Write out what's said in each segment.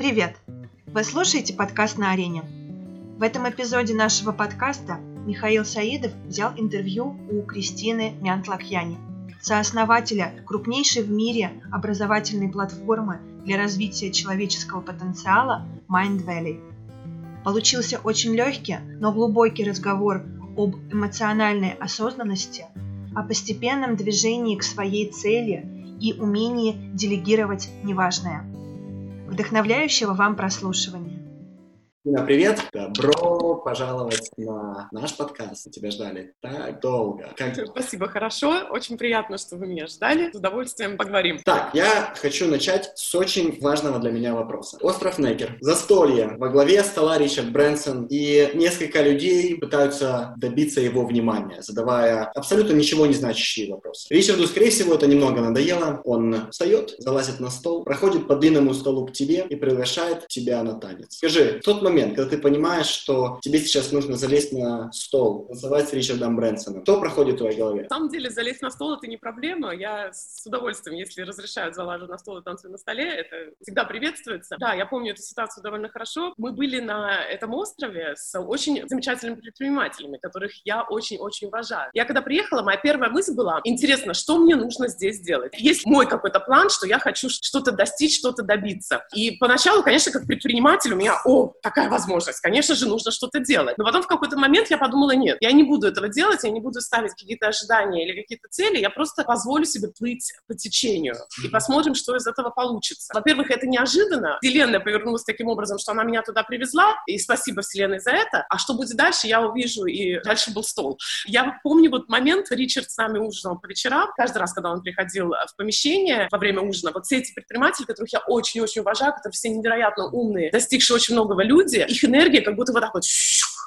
Привет! Вы слушаете подкаст на арене. В этом эпизоде нашего подкаста Михаил Саидов взял интервью у Кристины Мянтлакьяни, сооснователя крупнейшей в мире образовательной платформы для развития человеческого потенциала Mind Valley. Получился очень легкий, но глубокий разговор об эмоциональной осознанности, о постепенном движении к своей цели и умении делегировать неважное. Вдохновляющего вам прослушивания. Дина, привет! Добро пожаловать на наш подкаст. Тебя ждали так долго. Как... Спасибо, хорошо. Очень приятно, что вы меня ждали. С удовольствием поговорим. Так, я хочу начать с очень важного для меня вопроса. Остров Некер. Застолье. Во главе стола Ричард Брэнсон. И несколько людей пытаются добиться его внимания, задавая абсолютно ничего не значащие вопросы. Ричарду, скорее всего, это немного надоело. Он встает, залазит на стол, проходит по длинному столу к тебе и приглашает тебя на танец. Скажи, тот момент, момент, когда ты понимаешь, что тебе сейчас нужно залезть на стол, танцевать с Ричардом Брэнсоном, что проходит в твоей голове? На самом деле, залезть на стол — это не проблема. Я с удовольствием, если разрешают, залажу на стол и танцую на столе, это всегда приветствуется. Да, я помню эту ситуацию довольно хорошо. Мы были на этом острове с очень замечательными предпринимателями, которых я очень-очень уважаю. Я когда приехала, моя первая мысль была, интересно, что мне нужно здесь делать? Есть мой какой-то план, что я хочу что-то достичь, что-то добиться. И поначалу, конечно, как предприниматель у меня, о, такая такая возможность. Конечно же, нужно что-то делать. Но потом в какой-то момент я подумала, нет, я не буду этого делать, я не буду ставить какие-то ожидания или какие-то цели, я просто позволю себе плыть по течению и посмотрим, что из этого получится. Во-первых, это неожиданно. Вселенная повернулась таким образом, что она меня туда привезла, и спасибо Вселенной за это. А что будет дальше, я увижу, и дальше был стол. Я помню вот момент, Ричард с нами ужинал по вечерам, каждый раз, когда он приходил в помещение во время ужина, вот все эти предприниматели, которых я очень-очень уважаю, которые все невероятно умные, достигшие очень многого люди, люди, их энергия как будто вот так вот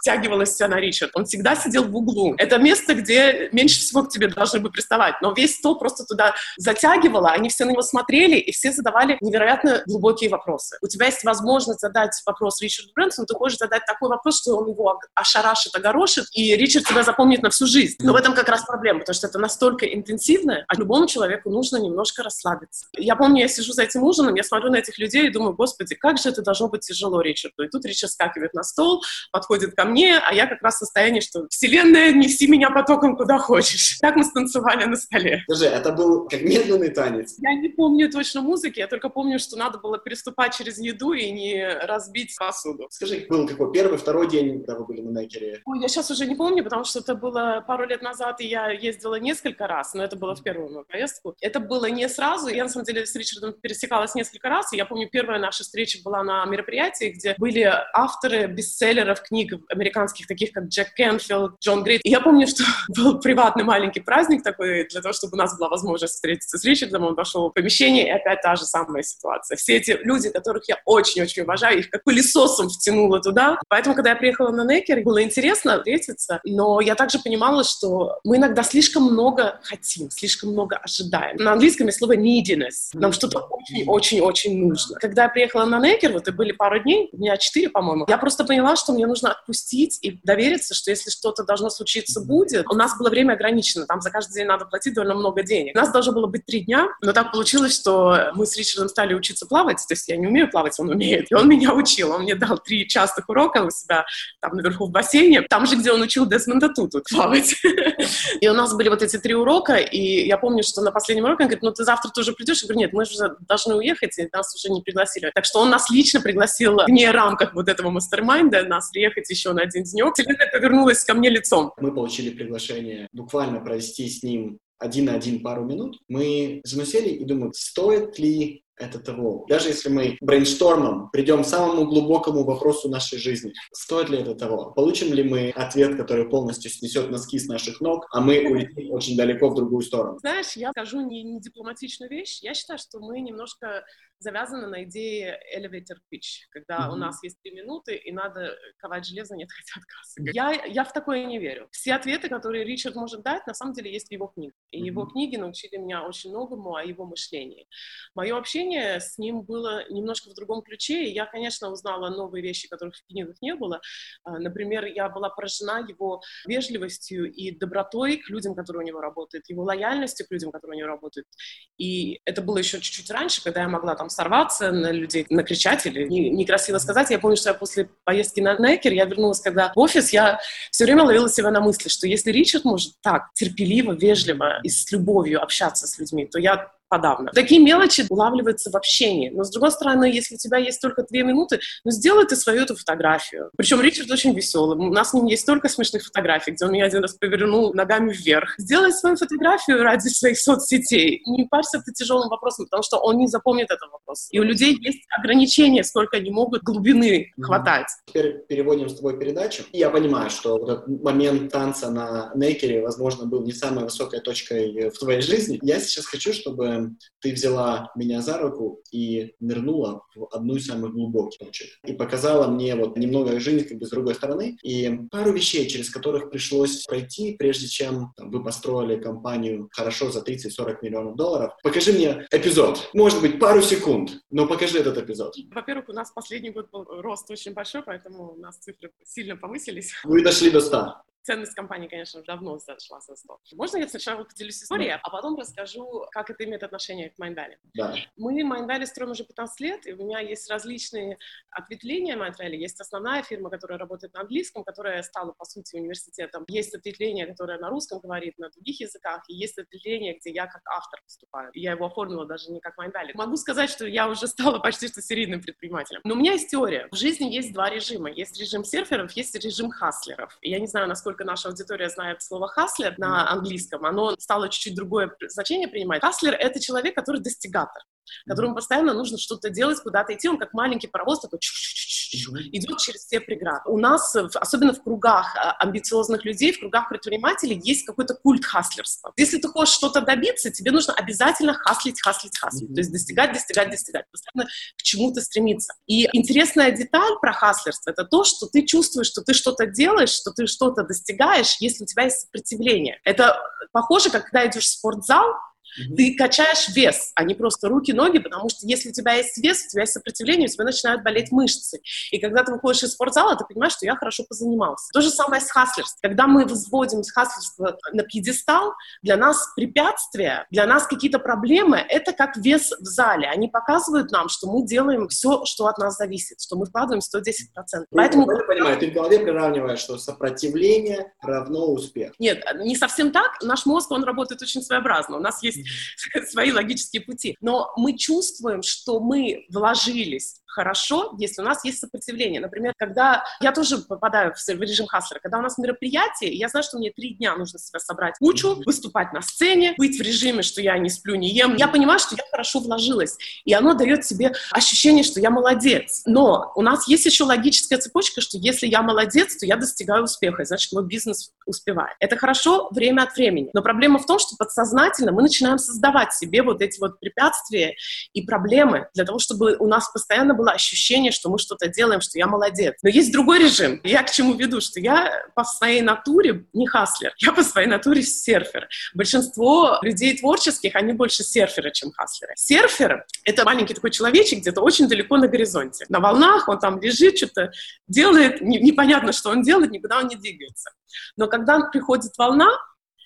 втягивалась вся на Ричард. Он всегда сидел в углу. Это место, где меньше всего к тебе должны бы приставать. Но весь стол просто туда затягивало, они все на него смотрели, и все задавали невероятно глубокие вопросы. У тебя есть возможность задать вопрос Ричарду Брэнсону, ты хочешь задать такой вопрос, что он его ошарашит, огорошит, и Ричард тебя запомнит на всю жизнь. Но в этом как раз проблема, потому что это настолько интенсивно, а любому человеку нужно немножко расслабиться. Я помню, я сижу за этим ужином, я смотрю на этих людей и думаю, господи, как же это должно быть тяжело Ричарду. И тут Ричард скакивает на стол, подходит ко мне, мне, а я как раз в состоянии, что «Вселенная, неси меня потоком куда хочешь». Так мы станцевали на столе. Скажи, это был как медленный танец? Я не помню точно музыки, я только помню, что надо было переступать через еду и не разбить посуду. Скажи, был какой первый, второй день, когда вы были на Некере? Ой, я сейчас уже не помню, потому что это было пару лет назад, и я ездила несколько раз, но это было в первую мою поездку. Это было не сразу, я на самом деле с Ричардом пересекалась несколько раз, и я помню, первая наша встреча была на мероприятии, где были авторы бестселлеров книг американских, таких как Джек Кенфилд, Джон Грейт. И я помню, что был приватный маленький праздник такой, для того, чтобы у нас была возможность встретиться с Ричардом. Он пошел в помещение, и опять та же самая ситуация. Все эти люди, которых я очень-очень уважаю, их как пылесосом втянуло туда. Поэтому, когда я приехала на Некер, было интересно встретиться, но я также понимала, что мы иногда слишком много хотим, слишком много ожидаем. На английском есть слово neediness. Нам что-то очень-очень-очень нужно. Когда я приехала на Некер, вот и были пару дней, меня четыре, по-моему, я просто поняла, что мне нужно отпустить отпустить и довериться, что если что-то должно случиться, будет. У нас было время ограничено, там за каждый день надо платить довольно много денег. У нас должно было быть три дня, но так получилось, что мы с Ричардом стали учиться плавать, то есть я не умею плавать, он умеет, и он меня учил, он мне дал три частых урока у себя там наверху в бассейне, там же, где он учил Десмонда Туту плавать. И у нас были вот эти три урока, и я помню, что на последнем уроке он говорит, ну ты завтра тоже придешь? Я говорю, нет, мы же должны уехать, и нас уже не пригласили. Так что он нас лично пригласил вне рамках вот этого мастер-майнда, нас приехать еще на один денек. Вселенная повернулась ко мне лицом. Мы получили приглашение буквально провести с ним один на один пару минут. Мы заносили и думали, стоит ли это того. Даже если мы брейнштормом придем к самому глубокому вопросу нашей жизни, стоит ли это того? Получим ли мы ответ, который полностью снесет носки с наших ног, а мы улетим очень далеко в другую сторону? Знаешь, я скажу не, не дипломатичную вещь. Я считаю, что мы немножко завязаны на идее elevator pitch, когда mm-hmm. у нас есть три минуты, и надо ковать железо, нет хотя отказа. Я, я в такое не верю. Все ответы, которые Ричард может дать, на самом деле есть в его книгах. И mm-hmm. его книги научили меня очень многому о его мышлении. Мое общение общение с ним было немножко в другом ключе, и я, конечно, узнала новые вещи, которых в книгах не было. А, например, я была поражена его вежливостью и добротой к людям, которые у него работают, его лояльностью к людям, которые у него работают. И это было еще чуть-чуть раньше, когда я могла там сорваться на людей, накричать или некрасиво сказать. Я помню, что я после поездки на Некер, я вернулась когда в офис, я все время ловила себя на мысли, что если Ричард может так терпеливо, вежливо и с любовью общаться с людьми, то я подавно. Такие мелочи улавливаются в общении. Но, с другой стороны, если у тебя есть только две минуты, ну, сделай ты свою эту фотографию. Причем Ричард очень веселый. У нас с ним есть столько смешных фотографий, где он меня один раз повернул ногами вверх. Сделай свою фотографию ради своих соцсетей. Не парься ты тяжелым вопросом, потому что он не запомнит этот вопрос. И у людей есть ограничения, сколько они могут глубины mm-hmm. хватать. Теперь переводим с тобой передачу. Я понимаю, что вот этот момент танца на Некере, возможно, был не самой высокой точкой в твоей жизни. Я сейчас хочу, чтобы ты взяла меня за руку и нырнула в одну из самых глубоких точек. И показала мне вот немного жизни как бы с другой стороны. И пару вещей, через которых пришлось пройти, прежде чем там, вы построили компанию хорошо за 30-40 миллионов долларов. Покажи мне эпизод. Может быть, пару секунд, но покажи этот эпизод. Во-первых, у нас последний год был рост очень большой, поэтому у нас цифры сильно повысились. Вы дошли до 100 ценность компании, конечно, давно зашла со 100. Можно я сначала поделюсь историей, а потом расскажу, как это имеет отношение к Майндвале? Да. Мы Майндвале строим уже 15 лет, и у меня есть различные ответвления Майндвале. Есть основная фирма, которая работает на английском, которая стала, по сути, университетом. Есть ответвление, которое на русском говорит, на других языках, и есть ответвление, где я как автор выступаю. Я его оформила даже не как Майндвале. Могу сказать, что я уже стала почти что серийным предпринимателем. Но у меня есть теория. В жизни есть два режима. Есть режим серферов, есть режим хаслеров. И я не знаю, насколько насколько наша аудитория знает слово «хаслер» на английском, оно стало чуть-чуть другое значение принимать. Хаслер — это человек, который достигатор которому постоянно нужно что-то делать, куда-то идти. Он как маленький паровоз такой идет через все преграды. У нас, особенно в кругах а, амбициозных людей, в кругах предпринимателей, есть какой-то культ хаслерства. Если ты хочешь что-то добиться, тебе нужно обязательно хаслить, хаслить, хаслить. Mm-hmm. То есть достигать, достигать, достигать. Постоянно к чему-то стремиться. И интересная деталь про хаслерство — это то, что ты чувствуешь, что ты что-то делаешь, что ты что-то достигаешь, если у тебя есть сопротивление. Это похоже, как когда идешь в спортзал, Mm-hmm. Ты качаешь вес, а не просто руки-ноги, потому что если у тебя есть вес, у тебя есть сопротивление, у тебя начинают болеть мышцы. И когда ты выходишь из спортзала, ты понимаешь, что я хорошо позанимался. То же самое с хаслерством. Когда мы возводим хаслерство на пьедестал, для нас препятствия, для нас какие-то проблемы — это как вес в зале. Они показывают нам, что мы делаем все, что от нас зависит, что мы вкладываем 110%. Поэтому... Я понимаю, ты в голове приравниваешь, что сопротивление равно успех. Нет, не совсем так. Наш мозг, он работает очень своеобразно. У нас есть свои логические пути. Но мы чувствуем, что мы вложились хорошо, если у нас есть сопротивление. Например, когда я тоже попадаю в режим хаслера, когда у нас мероприятие, я знаю, что мне три дня нужно себя собрать кучу, выступать на сцене, быть в режиме, что я не сплю, не ем. Я понимаю, что я хорошо вложилась, и оно дает себе ощущение, что я молодец. Но у нас есть еще логическая цепочка, что если я молодец, то я достигаю успеха, и значит, мой бизнес успевает. Это хорошо время от времени. Но проблема в том, что подсознательно мы начинаем создавать себе вот эти вот препятствия и проблемы для того, чтобы у нас постоянно был было ощущение, что мы что-то делаем, что я молодец. Но есть другой режим. Я к чему веду, что я по своей натуре не хаслер, я по своей натуре серфер. Большинство людей творческих, они больше серферы, чем хаслеры. Серфер — это маленький такой человечек где-то очень далеко на горизонте. На волнах он там лежит, что-то делает, непонятно, что он делает, никуда он не двигается. Но когда приходит волна,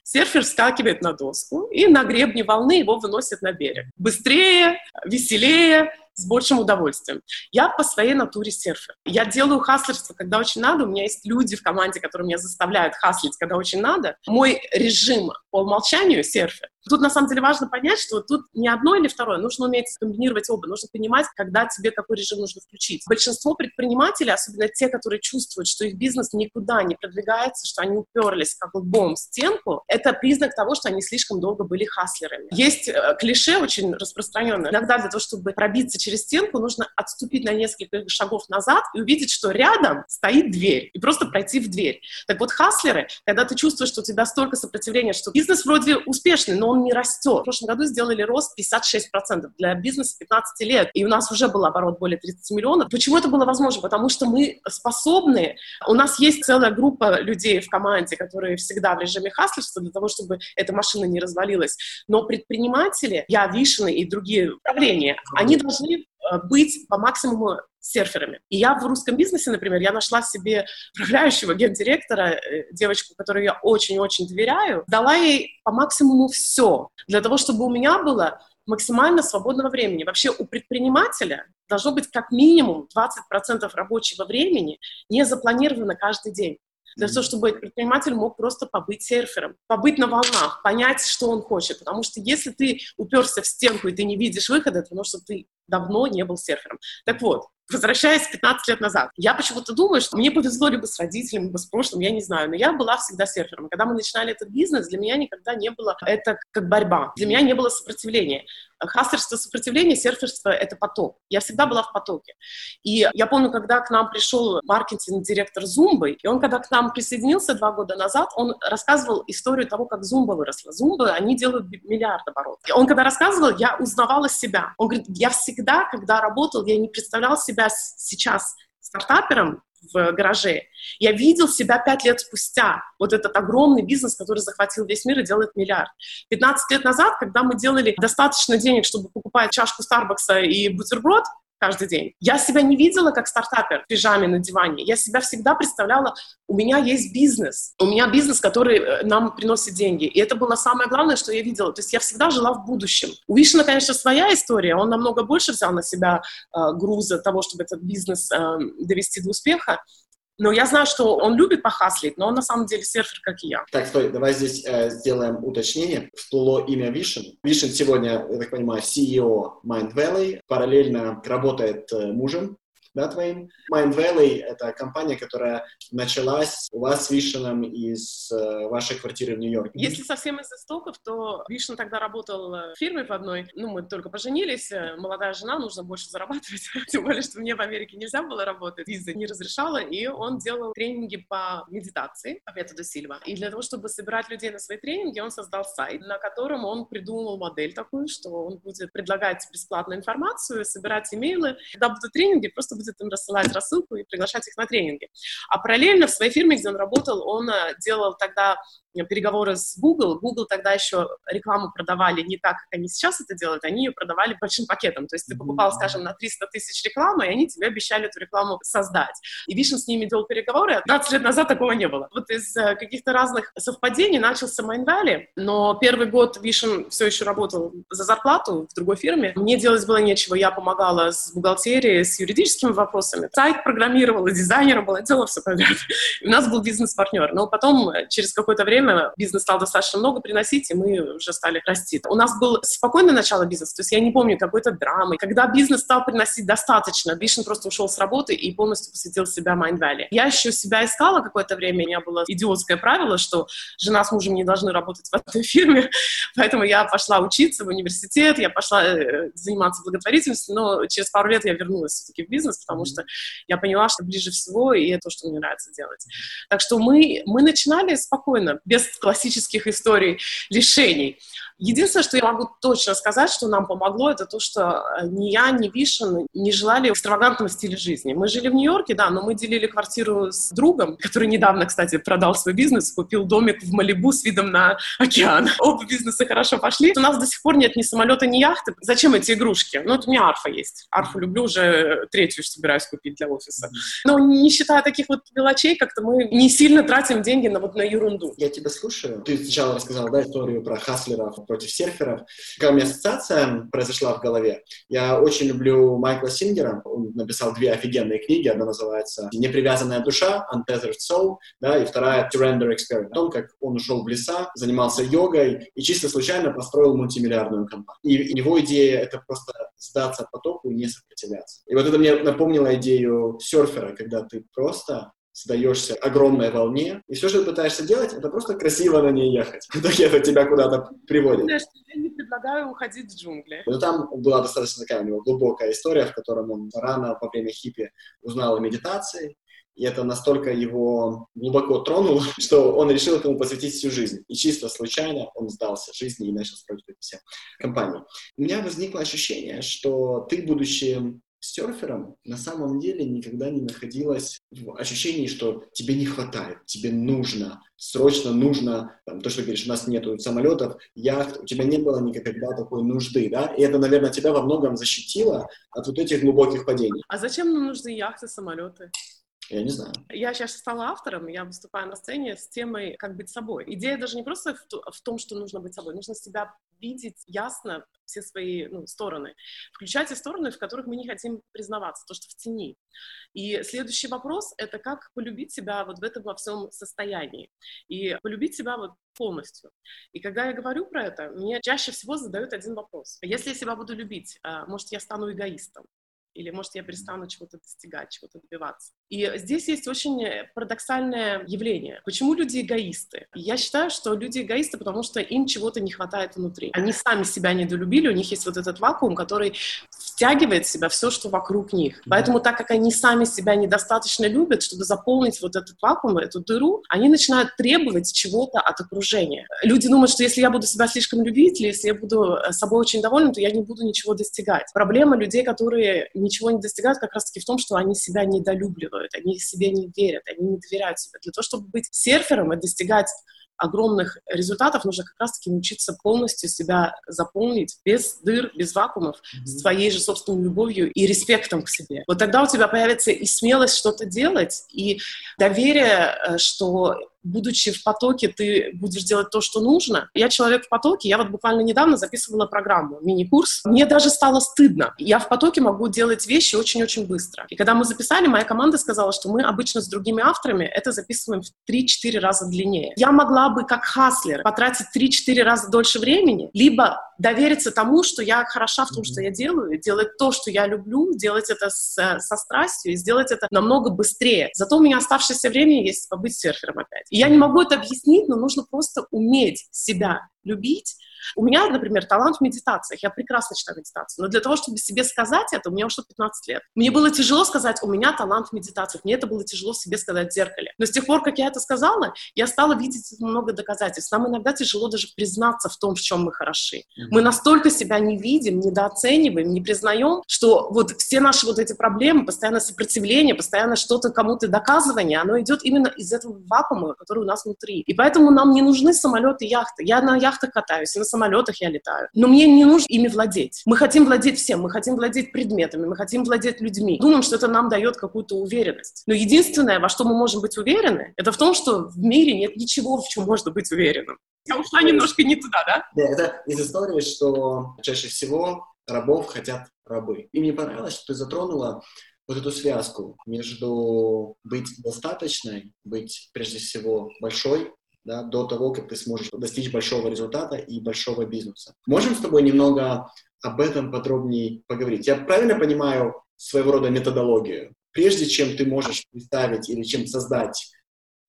серфер скакивает на доску, и на гребне волны его выносят на берег. Быстрее, веселее, с большим удовольствием. Я по своей натуре серфер. Я делаю хаслерство, когда очень надо. У меня есть люди в команде, которые меня заставляют хаслить, когда очень надо. Мой режим по умолчанию серфер. Тут на самом деле важно понять, что тут не одно или второе, нужно уметь комбинировать оба, нужно понимать, когда тебе какой режим нужно включить. Большинство предпринимателей, особенно те, которые чувствуют, что их бизнес никуда не продвигается, что они уперлись как лбом в стенку, это признак того, что они слишком долго были хаслерами. Есть э, клише очень распространенное. Иногда для того, чтобы пробиться через стенку, нужно отступить на несколько шагов назад и увидеть, что рядом стоит дверь, и просто пройти в дверь. Так вот, хаслеры, когда ты чувствуешь, что у тебя столько сопротивления, что бизнес бизнес вроде успешный, но он не растет. В прошлом году сделали рост 56% для бизнеса 15 лет, и у нас уже был оборот более 30 миллионов. Почему это было возможно? Потому что мы способны, у нас есть целая группа людей в команде, которые всегда в режиме хаслерства для того, чтобы эта машина не развалилась. Но предприниматели, я, Вишина и другие управления, они должны быть по максимуму серферами. И я в русском бизнесе, например, я нашла себе управляющего гендиректора, э, девочку, которой я очень-очень доверяю, дала ей по максимуму все для того, чтобы у меня было максимально свободного времени. Вообще у предпринимателя должно быть как минимум 20% рабочего времени не запланировано каждый день для того, чтобы предприниматель мог просто побыть серфером, побыть на волнах, понять, что он хочет. Потому что если ты уперся в стенку и ты не видишь выхода, это потому что ты давно не был серфером. Так вот, возвращаясь 15 лет назад, я почему-то думаю, что мне повезло либо с родителями, либо с прошлым, я не знаю, но я была всегда серфером. Когда мы начинали этот бизнес, для меня никогда не было это как борьба. Для меня не было сопротивления. Хастерство, сопротивление, серферство — это поток. Я всегда была в потоке. И я помню, когда к нам пришел маркетинг-директор Зумбы, и он, когда к нам присоединился два года назад, он рассказывал историю того, как Зумба выросла. Зумбы, они делают миллиард оборотов. И он, когда рассказывал, я узнавала себя. Он говорит, я всегда, когда работал, я не представлял себя сейчас стартапером, в гараже. Я видел себя пять лет спустя. Вот этот огромный бизнес, который захватил весь мир и делает миллиард. 15 лет назад, когда мы делали достаточно денег, чтобы покупать чашку Старбакса и бутерброд, каждый день. Я себя не видела как стартапер в пижаме на диване. Я себя всегда представляла, у меня есть бизнес. У меня бизнес, который э, нам приносит деньги. И это было самое главное, что я видела. То есть я всегда жила в будущем. У Вишина, конечно, своя история. Он намного больше взял на себя э, груза того, чтобы этот бизнес э, довести до успеха. Но я знаю, что он любит похаслить, но он на самом деле серфер, как и я. Так, стой, давай здесь э, сделаем уточнение. Всплыло имя Вишен. Вишен сегодня, я так понимаю, CEO Mind Valley, параллельно работает э, мужем да, твоим. Mind Valley — это компания, которая началась у вас с Вишеном из э, вашей квартиры в Нью-Йорке. Если совсем из истоков, то Вишен тогда работал э, в фирме в одной. Ну, мы только поженились, э, молодая жена, нужно больше зарабатывать. Тем более, что мне в Америке нельзя было работать, виза не разрешала. И он делал тренинги по медитации, по методу Сильва. И для того, чтобы собирать людей на свои тренинги, он создал сайт, на котором он придумал модель такую, что он будет предлагать бесплатную информацию, собирать имейлы. Когда будут тренинги, просто будет будет им рассылать рассылку и приглашать их на тренинги. А параллельно в своей фирме, где он работал, он э, делал тогда переговоры с Google. Google тогда еще рекламу продавали не так, как они сейчас это делают, они ее продавали большим пакетом. То есть ты покупал, скажем, на 300 тысяч рекламы, и они тебе обещали эту рекламу создать. И Вишен с ними делал переговоры, а 20 лет назад такого не было. Вот из э, каких-то разных совпадений начался Mind Valley, но первый год Вишен все еще работал за зарплату в другой фирме. Мне делать было нечего, я помогала с бухгалтерией, с юридическими вопросами. Сайт программировала, дизайнером была, делала все подряд. у нас был бизнес-партнер. Но потом, э, через какое-то время, время бизнес стал достаточно много приносить, и мы уже стали расти. У нас был спокойное начало бизнеса, то есть я не помню какой-то драмы. Когда бизнес стал приносить достаточно, Вишен просто ушел с работы и полностью посвятил себя Mind Valley. Я еще себя искала какое-то время, у меня было идиотское правило, что жена с мужем не должны работать в одной фирме, поэтому я пошла учиться в университет, я пошла э, заниматься благотворительностью, но через пару лет я вернулась все-таки в бизнес, потому что я поняла, что ближе всего, и это то, что мне нравится делать. Так что мы, мы начинали спокойно, без без классических историй лишений. Единственное, что я могу точно сказать, что нам помогло, это то, что э, ни я, ни Вишен не желали экстравагантного стиля жизни. Мы жили в Нью-Йорке, да, но мы делили квартиру с другом, который недавно, кстати, продал свой бизнес, купил домик в Малибу с видом на океан. Оба бизнеса хорошо пошли. У нас до сих пор нет ни самолета, ни яхты. Зачем эти игрушки? Ну, это у меня арфа есть. Арфу люблю, уже третью собираюсь купить для офиса. Но не считая таких вот мелочей, как-то мы не сильно тратим деньги на вот на ерунду. Я тебя слушаю. Ты сначала рассказал, да, историю про хаслеров, против серферов. Какая у меня ассоциация произошла в голове? Я очень люблю Майкла Сингера. Он написал две офигенные книги. Одна называется «Непривязанная душа», «Untethered Soul», да, и вторая «Surrender Experiment». О том, как он ушел в леса, занимался йогой и чисто случайно построил мультимиллиардную компанию. И его идея — это просто сдаться потоку и не сопротивляться. И вот это мне напомнило идею серфера, когда ты просто сдаешься огромной волне, и все, что ты пытаешься делать, это просто красиво на ней ехать. В итоге это тебя куда-то приводит. Я не предлагаю уходить в джунгли. Но там была достаточно такая у него глубокая история, в котором он рано во время хиппи узнал о медитации, и это настолько его глубоко тронуло, что он решил этому посвятить всю жизнь. И чисто случайно он сдался жизни и начал строить эти все компании. У меня возникло ощущение, что ты, будучи серфером, на самом деле никогда не находилась в ощущении, что тебе не хватает, тебе нужно, срочно нужно, там, то, что говоришь, у нас нету самолетов, яхт, у тебя не было никогда такой нужды, да, и это, наверное, тебя во многом защитило от вот этих глубоких падений. А зачем нам нужны яхты, самолеты? Я не знаю. Я сейчас стала автором, я выступаю на сцене с темой «Как быть собой». Идея даже не просто в, том, что нужно быть собой, нужно себя видеть ясно, все свои ну, стороны, включать те стороны, в которых мы не хотим признаваться, то, что в тени. И следующий вопрос — это как полюбить себя вот в этом во всем состоянии, и полюбить себя вот полностью. И когда я говорю про это, мне чаще всего задают один вопрос. Если я себя буду любить, а, может, я стану эгоистом? Или, может, я перестану чего-то достигать, чего-то добиваться. И здесь есть очень парадоксальное явление. Почему люди эгоисты? Я считаю, что люди эгоисты, потому что им чего-то не хватает внутри. Они сами себя недолюбили, у них есть вот этот вакуум, который втягивает в себя все, что вокруг них. Поэтому, так как они сами себя недостаточно любят, чтобы заполнить вот этот вакуум, эту дыру, они начинают требовать чего-то от окружения. Люди думают, что если я буду себя слишком любить, или если я буду собой очень довольна, то я не буду ничего достигать. Проблема людей, которые ничего не достигают, как раз-таки в том, что они себя недолюбливают, они себе не верят, они не доверяют себе. Для того, чтобы быть серфером и достигать огромных результатов, нужно как раз-таки научиться полностью себя заполнить без дыр, без вакуумов, mm-hmm. с твоей же собственной любовью и респектом к себе. Вот тогда у тебя появится и смелость что-то делать, и доверие, э, что будучи в потоке, ты будешь делать то, что нужно. Я человек в потоке, я вот буквально недавно записывала программу, мини-курс. Мне даже стало стыдно. Я в потоке могу делать вещи очень-очень быстро. И когда мы записали, моя команда сказала, что мы обычно с другими авторами это записываем в 3-4 раза длиннее. Я могла бы, как хаслер, потратить 3-4 раза дольше времени, либо довериться тому, что я хороша в том, что я делаю, делать то, что я люблю, делать это с, со страстью и сделать это намного быстрее. Зато у меня оставшееся время есть побыть серфером опять. Я не могу это объяснить, но нужно просто уметь себя любить, у меня, например, талант в медитациях. Я прекрасно читаю медитацию. Но для того, чтобы себе сказать это, у меня ушло 15 лет. Мне было тяжело сказать, у меня талант в медитациях. Мне это было тяжело себе сказать в зеркале. Но с тех пор, как я это сказала, я стала видеть много доказательств. Нам иногда тяжело даже признаться в том, в чем мы хороши. Мы настолько себя не видим, недооцениваем, не признаем, что вот все наши вот эти проблемы, постоянное сопротивление, постоянно что-то кому-то доказывание, оно идет именно из этого вакуума, который у нас внутри. И поэтому нам не нужны самолеты яхты. Я на яхтах катаюсь, и на самолетах я летаю. Но мне не нужно ими владеть. Мы хотим владеть всем, мы хотим владеть предметами, мы хотим владеть людьми. Думаем, что это нам дает какую-то уверенность. Но единственное, во что мы можем быть уверены, это в том, что в мире нет ничего, в чем можно быть уверенным. Я ушла немножко не туда, да? Да, это из истории, что чаще всего рабов хотят рабы. И мне понравилось, что ты затронула вот эту связку между быть достаточной, быть прежде всего большой да, до того, как ты сможешь достичь большого результата и большого бизнеса. Можем с тобой немного об этом подробнее поговорить? Я правильно понимаю своего рода методологию? Прежде чем ты можешь представить или чем создать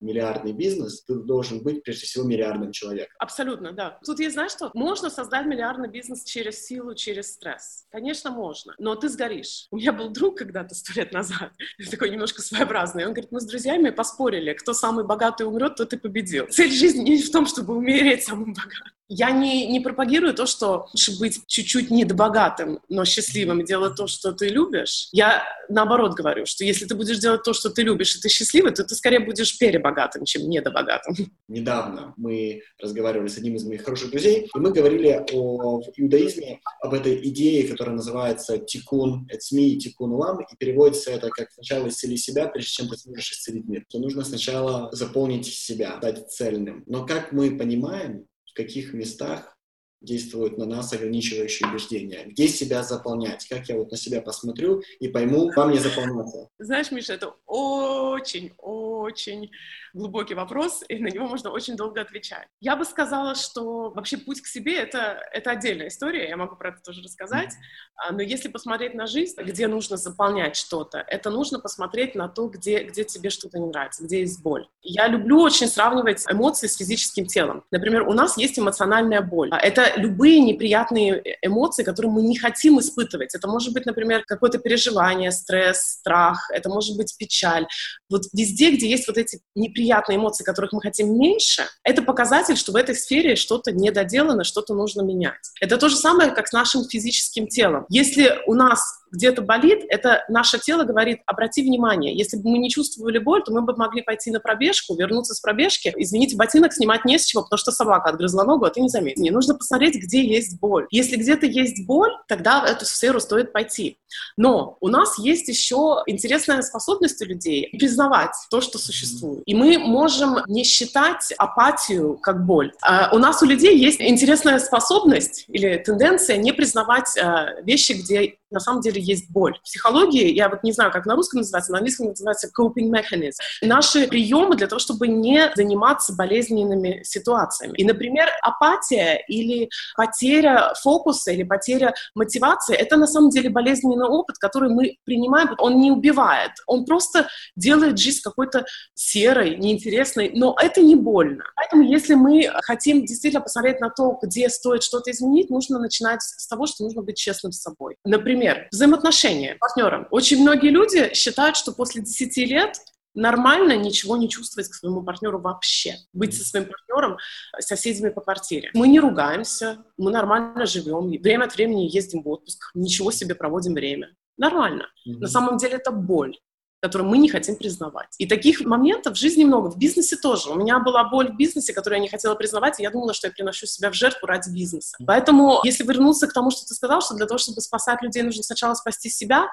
миллиардный бизнес, ты должен быть, прежде всего, миллиардным человеком. Абсолютно, да. Тут есть, знаешь что? Можно создать миллиардный бизнес через силу, через стресс. Конечно, можно, но ты сгоришь. У меня был друг когда-то, сто лет назад, такой немножко своеобразный. Он говорит, мы с друзьями поспорили, кто самый богатый умрет, тот и победил. Цель жизни не в том, чтобы умереть самым богатым. Я не, не пропагирую то, что лучше быть чуть-чуть недобогатым, но счастливым делать то, что ты любишь. Я наоборот говорю, что если ты будешь делать то, что ты любишь, и ты счастливый, то ты скорее будешь перебогатым, чем недобогатым. Недавно мы разговаривали с одним из моих хороших друзей, и мы говорили о в иудаизме, об этой идее, которая называется «тикун эцми» и «тикун улам», и переводится это как «сначала исцели себя, прежде чем ты сможешь исцелить мир». То нужно сначала заполнить себя, стать цельным. Но как мы понимаем, каких местах действуют на нас ограничивающие убеждения? Где себя заполнять? Как я вот на себя посмотрю и пойму, вам не заполняться? Знаешь, Миша, это очень-очень глубокий вопрос, и на него можно очень долго отвечать. Я бы сказала, что вообще путь к себе это, — это отдельная история, я могу про это тоже рассказать, а, но если посмотреть на жизнь, где нужно заполнять что-то, это нужно посмотреть на то, где, где тебе что-то не нравится, где есть боль. Я люблю очень сравнивать эмоции с физическим телом. Например, у нас есть эмоциональная боль. А любые неприятные эмоции, которые мы не хотим испытывать. Это может быть, например, какое-то переживание, стресс, страх, это может быть печаль. Вот везде, где есть вот эти неприятные эмоции, которых мы хотим меньше, это показатель, что в этой сфере что-то недоделано, что-то нужно менять. Это то же самое, как с нашим физическим телом. Если у нас где-то болит, это наше тело говорит, обрати внимание, если бы мы не чувствовали боль, то мы бы могли пойти на пробежку, вернуться с пробежки, извините, ботинок снимать не с чего, потому что собака отгрызла ногу, а ты не заметил. Не нужно посмотреть, где есть боль. Если где-то есть боль, тогда в эту сферу стоит пойти. Но у нас есть еще интересная способность у людей признавать то, что существует. И мы можем не считать апатию как боль. А у нас у людей есть интересная способность или тенденция не признавать а, вещи, где на самом деле есть боль. В психологии, я вот не знаю, как на русском называется, на английском называется coping mechanism. Наши приемы для того, чтобы не заниматься болезненными ситуациями. И, например, апатия или потеря фокуса или потеря мотивации — это на самом деле болезненный опыт, который мы принимаем. Он не убивает, он просто делает жизнь какой-то серой, неинтересной, но это не больно. Поэтому если мы хотим действительно посмотреть на то, где стоит что-то изменить, нужно начинать с того, что нужно быть честным с собой. Например, Например, взаимоотношения с партнером. Очень многие люди считают, что после 10 лет нормально ничего не чувствовать к своему партнеру вообще. Быть со своим партнером, э, соседями по квартире. Мы не ругаемся, мы нормально живем, время от времени ездим в отпуск, ничего себе проводим время. Нормально. Mm-hmm. На самом деле это боль которые мы не хотим признавать. И таких моментов в жизни много. В бизнесе тоже. У меня была боль в бизнесе, которую я не хотела признавать, и я думала, что я приношу себя в жертву ради бизнеса. Поэтому, если вернуться к тому, что ты сказал, что для того, чтобы спасать людей, нужно сначала спасти себя,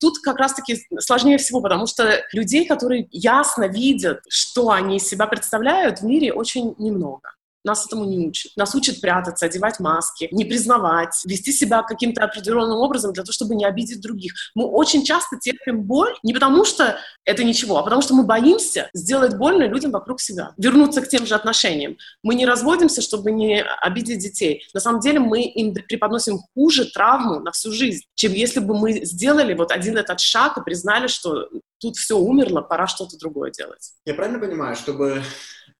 тут как раз-таки сложнее всего, потому что людей, которые ясно видят, что они из себя представляют, в мире очень немного. Нас этому не учат. Нас учат прятаться, одевать маски, не признавать, вести себя каким-то определенным образом для того, чтобы не обидеть других. Мы очень часто терпим боль не потому, что это ничего, а потому что мы боимся сделать больно людям вокруг себя, вернуться к тем же отношениям. Мы не разводимся, чтобы не обидеть детей. На самом деле мы им преподносим хуже травму на всю жизнь, чем если бы мы сделали вот один этот шаг и признали, что тут все умерло, пора что-то другое делать. Я правильно понимаю, чтобы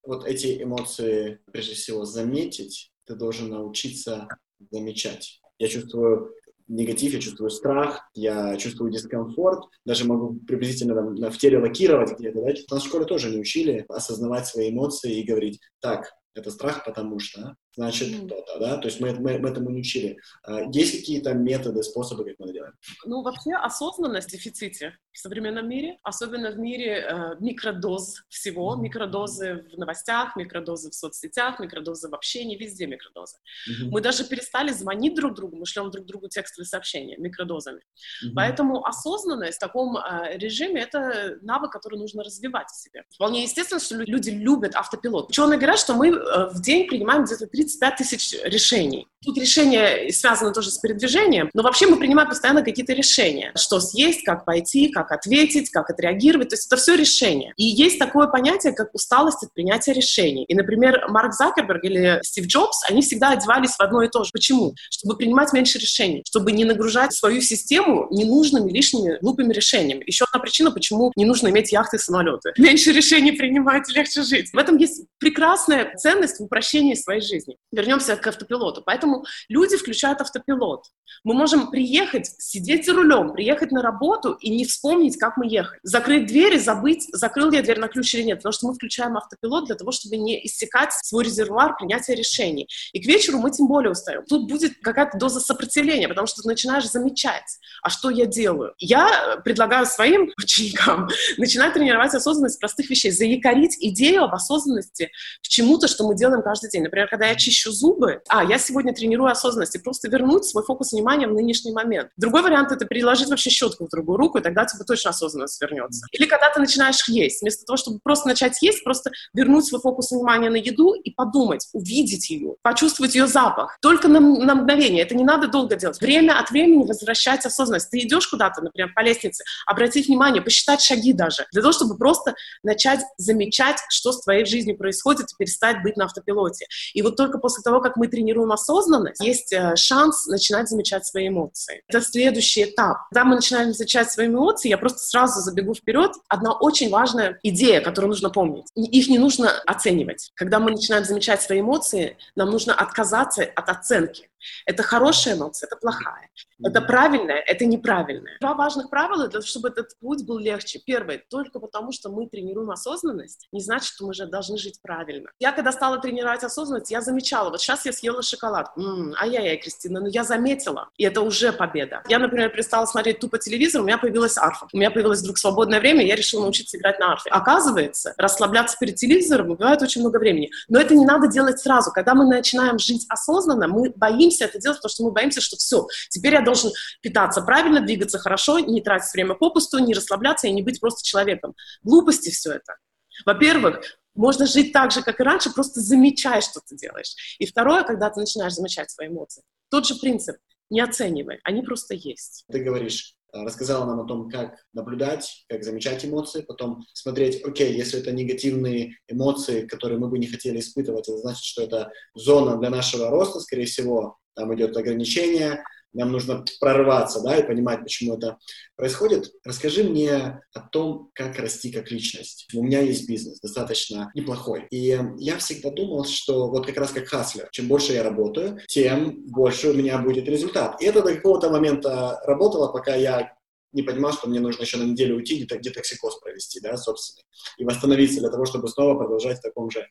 вот эти эмоции, прежде всего, заметить, ты должен научиться замечать. Я чувствую негатив, я чувствую страх, я чувствую дискомфорт, даже могу приблизительно там, в теле лакировать где-то. Да? Нас в школе тоже не учили осознавать свои эмоции и говорить, так, это страх, потому что значит mm. то-то, да? То есть мы, мы, мы этому не учили. А, есть какие-то методы, способы, как мы это делаем? Ну, вообще осознанность в дефиците в современном мире, особенно в мире э, микродоз всего, микродозы в новостях, микродозы в соцсетях, микродозы в общении, везде микродозы. Mm-hmm. Мы даже перестали звонить друг другу, мы шлем друг другу текстовые сообщения микродозами. Mm-hmm. Поэтому осознанность в таком э, режиме — это навык, который нужно развивать в себе. Вполне естественно, что люди любят автопилот. Ученые говорят, что мы э, в день принимаем где-то 3 35 тысяч решений. Тут решения связаны тоже с передвижением, но вообще мы принимаем постоянно какие-то решения. Что съесть, как пойти, как ответить, как отреагировать. То есть это все решения. И есть такое понятие, как усталость от принятия решений. И, например, Марк Закерберг или Стив Джобс, они всегда одевались в одно и то же. Почему? Чтобы принимать меньше решений, чтобы не нагружать свою систему ненужными, лишними, глупыми решениями. Еще одна причина, почему не нужно иметь яхты и самолеты. Меньше решений принимать, легче жить. В этом есть прекрасная ценность в упрощении своей жизни. Вернемся к автопилоту. Поэтому люди включают автопилот. Мы можем приехать, сидеть за рулем, приехать на работу и не вспомнить, как мы ехали. Закрыть дверь и забыть, закрыл я дверь на ключ или нет, потому что мы включаем автопилот для того, чтобы не иссякать свой резервуар принятия решений. И к вечеру мы тем более устаем. Тут будет какая-то доза сопротивления, потому что ты начинаешь замечать, а что я делаю. Я предлагаю своим ученикам начинать тренировать осознанность простых вещей, заякорить идею об осознанности к чему-то, что мы делаем каждый день. Например, когда я чищу зубы, а, я сегодня тренирую осознанность, и просто вернуть свой фокус внимания в нынешний момент. Другой вариант — это переложить вообще щетку в другую руку, и тогда тебе точно осознанность вернется. Или когда ты начинаешь есть, вместо того, чтобы просто начать есть, просто вернуть свой фокус внимания на еду и подумать, увидеть ее, почувствовать ее запах. Только на, на мгновение. Это не надо долго делать. Время от времени возвращать осознанность. Ты идешь куда-то, например, по лестнице, обратить внимание, посчитать шаги даже, для того, чтобы просто начать замечать, что с твоей жизнью происходит, и перестать быть на автопилоте. И вот только после того, как мы тренируем осознанность, есть э, шанс начинать замечать свои эмоции. Это следующий этап. Когда мы начинаем замечать свои эмоции, я просто сразу забегу вперед. Одна очень важная идея, которую нужно помнить. Их не нужно оценивать. Когда мы начинаем замечать свои эмоции, нам нужно отказаться от оценки. Это хорошая эмоция, это плохая. Это правильное, это неправильное. Два важных правила, для того, чтобы этот путь был легче. Первое, только потому, что мы тренируем осознанность, не значит, что мы же должны жить правильно. Я когда стала тренировать осознанность, я замечала, вот сейчас я съела шоколад. М-м, ай-яй-яй, Кристина, но я заметила, и это уже победа. Я, например, перестала смотреть тупо телевизор, у меня появилась арфа. У меня появилось вдруг свободное время, я решила научиться играть на арфе. Оказывается, расслабляться перед телевизором убивает очень много времени. Но это не надо делать сразу. Когда мы начинаем жить осознанно, мы боимся это делать, потому что мы боимся, что все, теперь я должен питаться правильно, двигаться хорошо, не тратить время попусту, не расслабляться и не быть просто человеком. Глупости все это. Во-первых, можно жить так же, как и раньше, просто замечай, что ты делаешь. И второе, когда ты начинаешь замечать свои эмоции. Тот же принцип. Не оценивай, они просто есть. Ты говоришь, э, рассказала нам о том, как наблюдать, как замечать эмоции, потом смотреть, окей, если это негативные эмоции, которые мы бы не хотели испытывать, это значит, что это зона для нашего роста, скорее всего, там идет ограничение, нам нужно прорваться, да, и понимать, почему это происходит. Расскажи мне о том, как расти как личность. У меня есть бизнес, достаточно неплохой. И я всегда думал, что вот как раз как хаслер, чем больше я работаю, тем больше у меня будет результат. И это до какого-то момента работало, пока я не понимал, что мне нужно еще на неделю уйти, где-то где токсикоз провести, да, собственный, и восстановиться для того, чтобы снова продолжать в таком же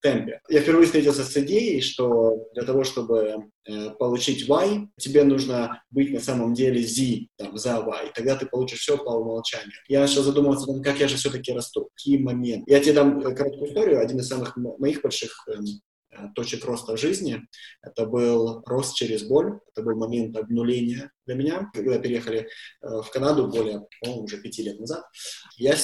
темпе. Я впервые встретился с идеей, что для того, чтобы э, получить Y, тебе нужно быть на самом деле Z, там, за Y. Тогда ты получишь все по умолчанию. Я начал задумываться о том, как я же все-таки расту, какие моменты. Я тебе дам э, короткую историю. Один из самых моих больших Э, точек роста жизни. Это был рост через боль, это был момент обнуления для меня. Когда переехали э, в Канаду более, по уже пяти лет назад, я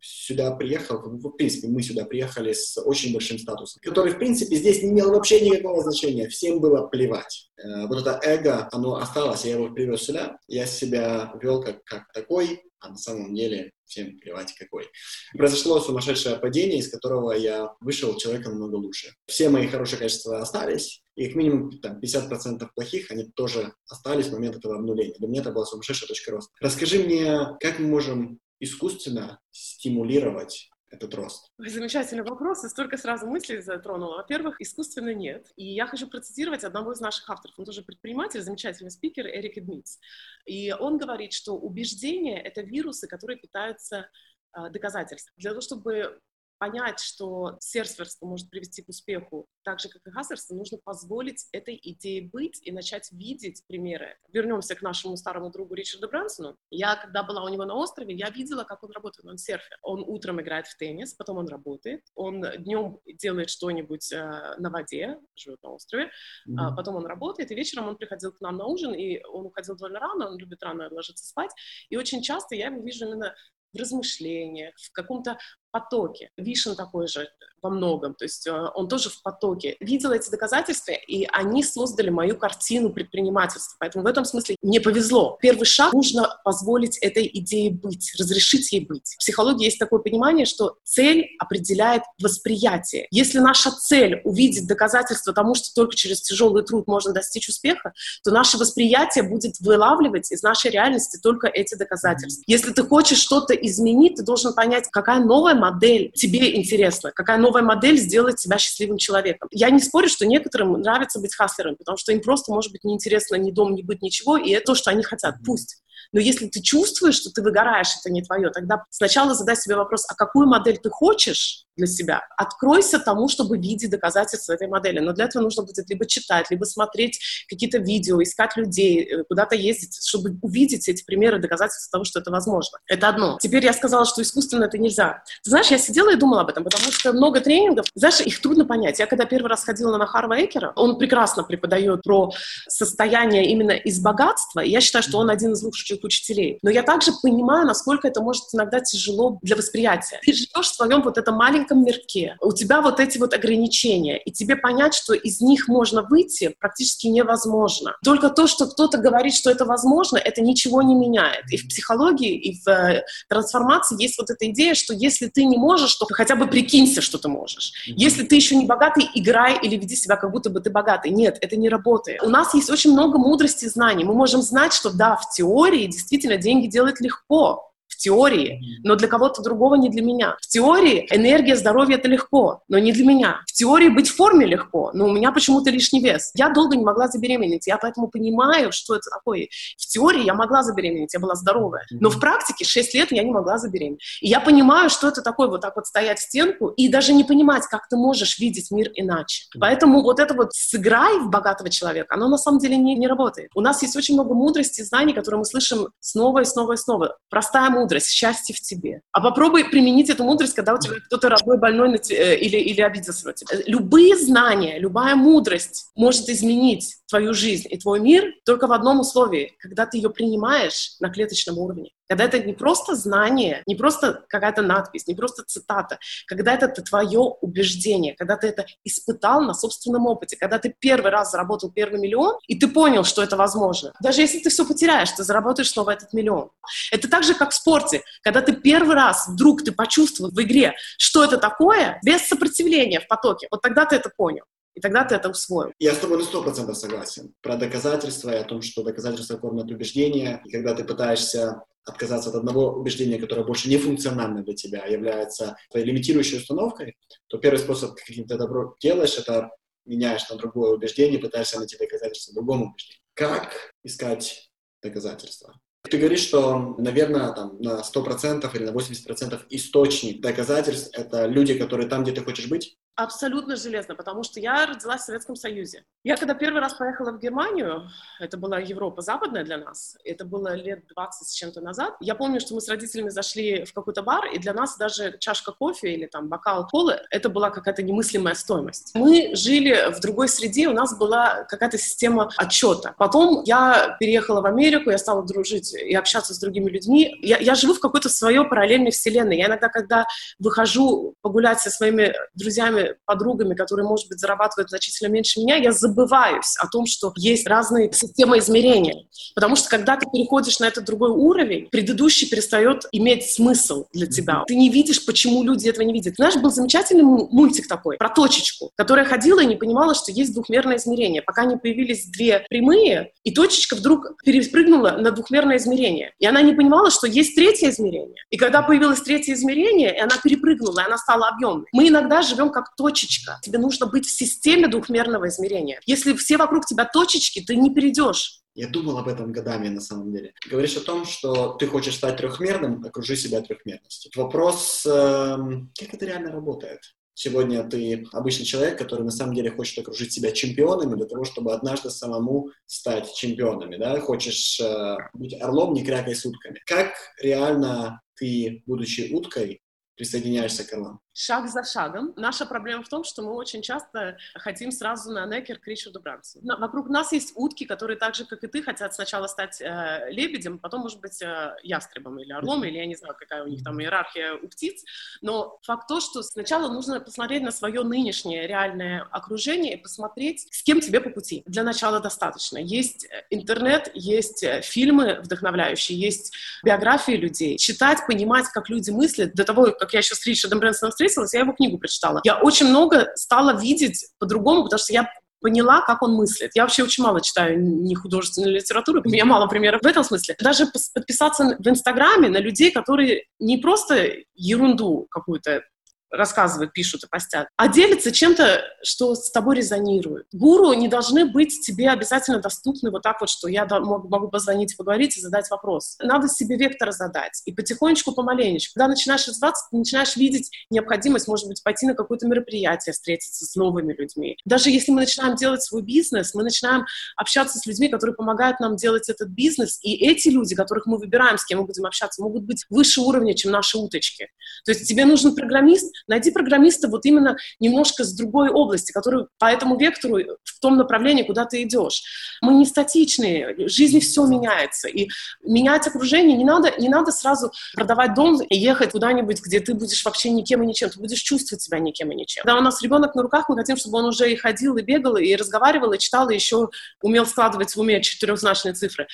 сюда приехал, в принципе, мы сюда приехали с очень большим статусом, который, в принципе, здесь не имел вообще никакого значения. Всем было плевать. Э, вот это эго, оно осталось, я его привез сюда, я себя вел как, как такой, а на самом деле всем плевать какой. Произошло сумасшедшее падение, из которого я вышел человеком намного лучше. Все мои хорошие качества остались, и как минимум там, 50% плохих, они тоже остались в момент этого обнуления. Для меня это была сумасшедшая точка роста. Расскажи мне, как мы можем искусственно стимулировать этот рост? Замечательный вопрос, и столько сразу мыслей затронула. Во-первых, искусственно нет. И я хочу процитировать одного из наших авторов. Он тоже предприниматель, замечательный спикер Эрик Эдмитс. И он говорит, что убеждения — это вирусы, которые питаются а, доказательств. Для того, чтобы понять, что серферство может привести к успеху так же, как и хастерство, нужно позволить этой идее быть и начать видеть примеры. Вернемся к нашему старому другу Ричарду Брансону. Я, когда была у него на острове, я видела, как он работает на серфе. Он утром играет в теннис, потом он работает, он днем делает что-нибудь э, на воде, живет на острове, mm-hmm. а потом он работает, и вечером он приходил к нам на ужин, и он уходил довольно рано, он любит рано ложиться спать, и очень часто я его вижу именно в размышлениях, в каком-то потоке. Вишен такой же во многом, то есть э, он тоже в потоке. Видела эти доказательства, и они создали мою картину предпринимательства. Поэтому в этом смысле мне повезло. Первый шаг — нужно позволить этой идее быть, разрешить ей быть. В психологии есть такое понимание, что цель определяет восприятие. Если наша цель — увидеть доказательства тому, что только через тяжелый труд можно достичь успеха, то наше восприятие будет вылавливать из нашей реальности только эти доказательства. Если ты хочешь что-то изменить, ты должен понять, какая новая модель тебе интересна, какая новая модель сделает тебя счастливым человеком. Я не спорю, что некоторым нравится быть хаслером, потому что им просто, может быть, неинтересно ни дом, ни быть, ничего, и это то, что они хотят. Пусть. Но если ты чувствуешь, что ты выгораешь, это не твое, тогда сначала задай себе вопрос, а какую модель ты хочешь для себя? Откройся тому, чтобы видеть доказательства этой модели. Но для этого нужно будет либо читать, либо смотреть какие-то видео, искать людей, э, куда-то ездить, чтобы увидеть эти примеры доказательства того, что это возможно. Это одно. Теперь я сказала, что искусственно это нельзя. Ты Ты знаешь, я сидела и думала об этом, потому что много тренингов, знаешь, их трудно понять. Я когда первый раз ходила на Харва Экера, он прекрасно преподает про состояние именно из богатства, и я считаю, что он один из лучших учителей. Но я также понимаю, насколько это может иногда тяжело для восприятия. Ты живешь в своем вот этом маленьком мирке, у тебя вот эти вот ограничения, и тебе понять, что из них можно выйти, практически невозможно. Только то, что кто-то говорит, что это возможно, это ничего не меняет. И в психологии, и в э, трансформации есть вот эта идея, что если ты не можешь, то хотя бы прикинься, что ты можешь. Если ты еще не богатый, играй или веди себя, как будто бы ты богатый. Нет, это не работает. У нас есть очень много мудрости и знаний. Мы можем знать, что да, в теории действительно деньги делать легко теории, но для кого-то другого не для меня. В теории энергия, здоровье — это легко, но не для меня. В теории быть в форме легко, но у меня почему-то лишний вес. Я долго не могла забеременеть, я поэтому понимаю, что это такое. В теории я могла забеременеть, я была здоровая, но в практике 6 лет я не могла забеременеть. И я понимаю, что это такое вот так вот стоять в стенку и даже не понимать, как ты можешь видеть мир иначе. Поэтому вот это вот «сыграй в богатого человека», оно на самом деле не, не работает. У нас есть очень много мудрости, знаний, которые мы слышим снова и снова и снова. Простая мудрость счастье в тебе. А попробуй применить эту мудрость, когда у тебя кто-то родной, больной э, или, или обиделся на тебя. Любые знания, любая мудрость может изменить твою жизнь и твой мир только в одном условии, когда ты ее принимаешь на клеточном уровне. Когда это не просто знание, не просто какая-то надпись, не просто цитата, когда это твое убеждение, когда ты это испытал на собственном опыте, когда ты первый раз заработал первый миллион, и ты понял, что это возможно. Даже если ты все потеряешь, ты заработаешь снова этот миллион. Это так же, как в спорте. Когда ты первый раз вдруг ты почувствовал в игре, что это такое, без сопротивления в потоке, вот тогда ты это понял. И тогда ты это усвоил. Я с тобой на сто процентов согласен. Про доказательства и о том, что доказательства кормят убеждения. И когда ты пытаешься отказаться от одного убеждения, которое больше не функционально для тебя, а является твоей лимитирующей установкой, то первый способ, каким ты добро делаешь, это меняешь на другое убеждение, пытаешься найти доказательства другому убеждению. Как искать доказательства? Ты говоришь, что, наверное, там, на 100% или на 80% источник доказательств — это люди, которые там, где ты хочешь быть? Абсолютно железно, потому что я родилась в Советском Союзе. Я когда первый раз поехала в Германию, это была Европа западная для нас, это было лет 20 с чем-то назад, я помню, что мы с родителями зашли в какой-то бар, и для нас даже чашка кофе или там бокал колы, это была какая-то немыслимая стоимость. Мы жили в другой среде, у нас была какая-то система отчета. Потом я переехала в Америку, я стала дружить и общаться с другими людьми. Я, я живу в какой-то своей параллельной вселенной. Я иногда, когда выхожу погулять со своими друзьями подругами, которые, может быть, зарабатывают значительно меньше меня, я забываюсь о том, что есть разные системы измерения. Потому что когда ты переходишь на этот другой уровень, предыдущий перестает иметь смысл для тебя. Ты не видишь, почему люди этого не видят. Знаешь, был замечательный мультик такой про точечку, которая ходила и не понимала, что есть двухмерное измерение, пока не появились две прямые, и точечка вдруг перепрыгнула на двухмерное измерение. И она не понимала, что есть третье измерение. И когда появилось третье измерение, и она перепрыгнула, и она стала объемной. Мы иногда живем как точечка. Тебе нужно быть в системе двухмерного измерения. Если все вокруг тебя точечки, ты не перейдешь. Я думал об этом годами, на самом деле. Говоришь о том, что ты хочешь стать трехмерным, окружи себя трехмерностью. Вопрос, э, как это реально работает? Сегодня ты обычный человек, который на самом деле хочет окружить себя чемпионами для того, чтобы однажды самому стать чемпионами, да? Хочешь э, быть орлом, не крякой с утками. Как реально ты, будучи уткой, присоединяешься к орлам? Шаг за шагом. Наша проблема в том, что мы очень часто хотим сразу на Некер к Ричарду Брансу. Вокруг нас есть утки, которые так же, как и ты, хотят сначала стать э, лебедем, потом, может быть, э, ястребом или орлом, или я не знаю, какая у них там иерархия у птиц. Но факт то, что сначала нужно посмотреть на свое нынешнее реальное окружение и посмотреть, с кем тебе по пути. Для начала достаточно. Есть э, интернет, есть э, фильмы вдохновляющие, есть биографии людей. Читать, понимать, как люди мыслят. До того, как я еще с Ричардом Брэнсоном встретилась, встретилась, я его книгу прочитала. Я очень много стала видеть по-другому, потому что я поняла, как он мыслит. Я вообще очень мало читаю не художественную литературу, у меня мало примеров в этом смысле. Даже подписаться в Инстаграме на людей, которые не просто ерунду какую-то рассказывают, пишут и постят, а делятся чем-то, что с тобой резонирует. Гуру не должны быть тебе обязательно доступны вот так вот, что я могу позвонить, поговорить и задать вопрос. Надо себе вектор задать. И потихонечку, помаленечку. Когда начинаешь развиваться, ты начинаешь видеть необходимость, может быть, пойти на какое-то мероприятие, встретиться с новыми людьми. Даже если мы начинаем делать свой бизнес, мы начинаем общаться с людьми, которые помогают нам делать этот бизнес, и эти люди, которых мы выбираем, с кем мы будем общаться, могут быть выше уровня, чем наши уточки. То есть тебе нужен программист, найди программиста вот именно немножко с другой области, который по этому вектору в том направлении, куда ты идешь. Мы не статичные, в жизни все меняется, и менять окружение не надо, не надо сразу продавать дом и ехать куда-нибудь, где ты будешь вообще никем и ничем, ты будешь чувствовать себя никем и ничем. Когда у нас ребенок на руках, мы хотим, чтобы он уже и ходил, и бегал, и разговаривал, и читал, и еще умел складывать в уме четырехзначные цифры.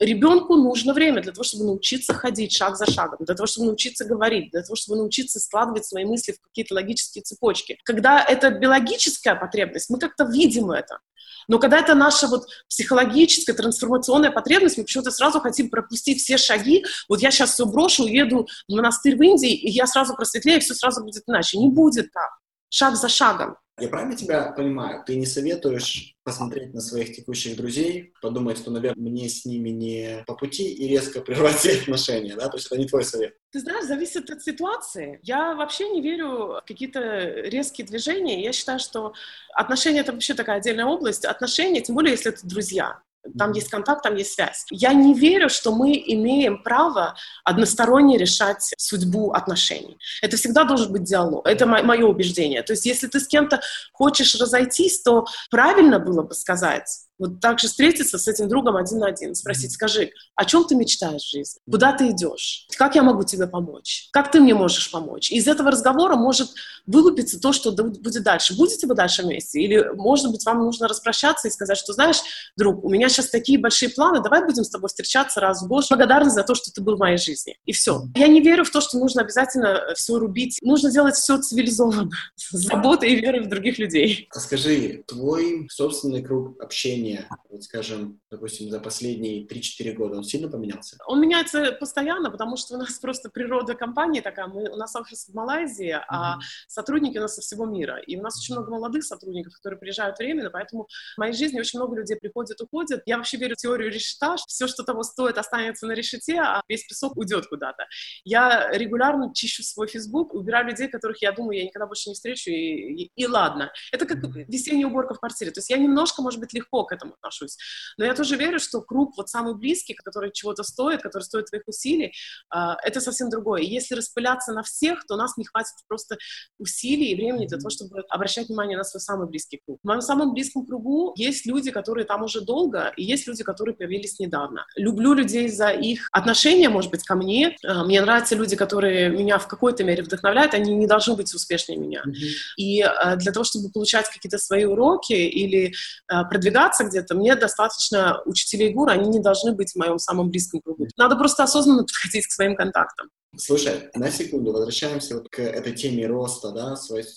Ребенку нужно время для того, чтобы научиться ходить шаг за шагом, для того, чтобы научиться говорить, для того, чтобы научиться складывать свои мысли в какие-то логические цепочки. Когда это биологическая потребность, мы как-то видим это. Но когда это наша вот психологическая, трансформационная потребность, мы почему-то сразу хотим пропустить все шаги. Вот я сейчас все брошу, уеду в монастырь в Индии, и я сразу просветлею, и все сразу будет иначе. Не будет так. Шаг за шагом. Я правильно тебя понимаю? Ты не советуешь посмотреть на своих текущих друзей, подумать, что, наверное, мне с ними не по пути и резко прервать все отношения, да? То есть это не твой совет. Ты знаешь, зависит от ситуации. Я вообще не верю в какие-то резкие движения. Я считаю, что отношения — это вообще такая отдельная область. Отношения, тем более, если это друзья. Там есть контакт, там есть связь. Я не верю, что мы имеем право односторонне решать судьбу отношений. Это всегда должен быть диалог. Это мое убеждение. То есть если ты с кем-то хочешь разойтись, то правильно было бы сказать, вот так же встретиться с этим другом один на один, спросить, скажи, о чем ты мечтаешь в жизни? Куда ты идешь? Как я могу тебе помочь? Как ты мне можешь помочь? из этого разговора может вылупиться то, что будет дальше. Будете вы дальше вместе? Или, может быть, вам нужно распрощаться и сказать, что, знаешь, друг, у меня сейчас такие большие планы, давай будем с тобой встречаться раз в год. Благодарна за то, что ты был в моей жизни. И все. Я не верю в то, что нужно обязательно все рубить. Нужно делать все цивилизованно, с заботой и верой в других людей. А скажи, твой собственный круг общения мышления, вот скажем, допустим, за последние 3-4 года, он сильно поменялся? Он меняется постоянно, потому что у нас просто природа компании такая. Мы, у нас офис в Малайзии, mm-hmm. а сотрудники у нас со всего мира. И у нас очень много молодых сотрудников, которые приезжают временно, поэтому в моей жизни очень много людей приходят, уходят. Я вообще верю в теорию решета. Все, что того стоит, останется на решете, а весь песок уйдет куда-то. Я регулярно чищу свой Facebook, убираю людей, которых я думаю, я никогда больше не встречу, и, и, и ладно. Это как весенняя уборка в квартире. То есть я немножко, может быть, легко этому отношусь. Но я тоже верю, что круг вот самый близкий, который чего-то стоит, который стоит твоих усилий, а, это совсем другое. И если распыляться на всех, то у нас не хватит просто усилий и времени для того, чтобы обращать внимание на свой самый близкий круг. В моем самом близком кругу есть люди, которые там уже долго, и есть люди, которые появились недавно. Люблю людей за их отношения, может быть, ко мне. А, мне нравятся люди, которые меня в какой-то мере вдохновляют, они не должны быть успешнее меня. Mm-hmm. И а, для того, чтобы получать какие-то свои уроки или продвигаться где-то, мне достаточно учителей гуру, они не должны быть в моем самом близком кругу. Надо просто осознанно подходить к своим контактам. Слушай, на секунду возвращаемся вот к этой теме роста, да,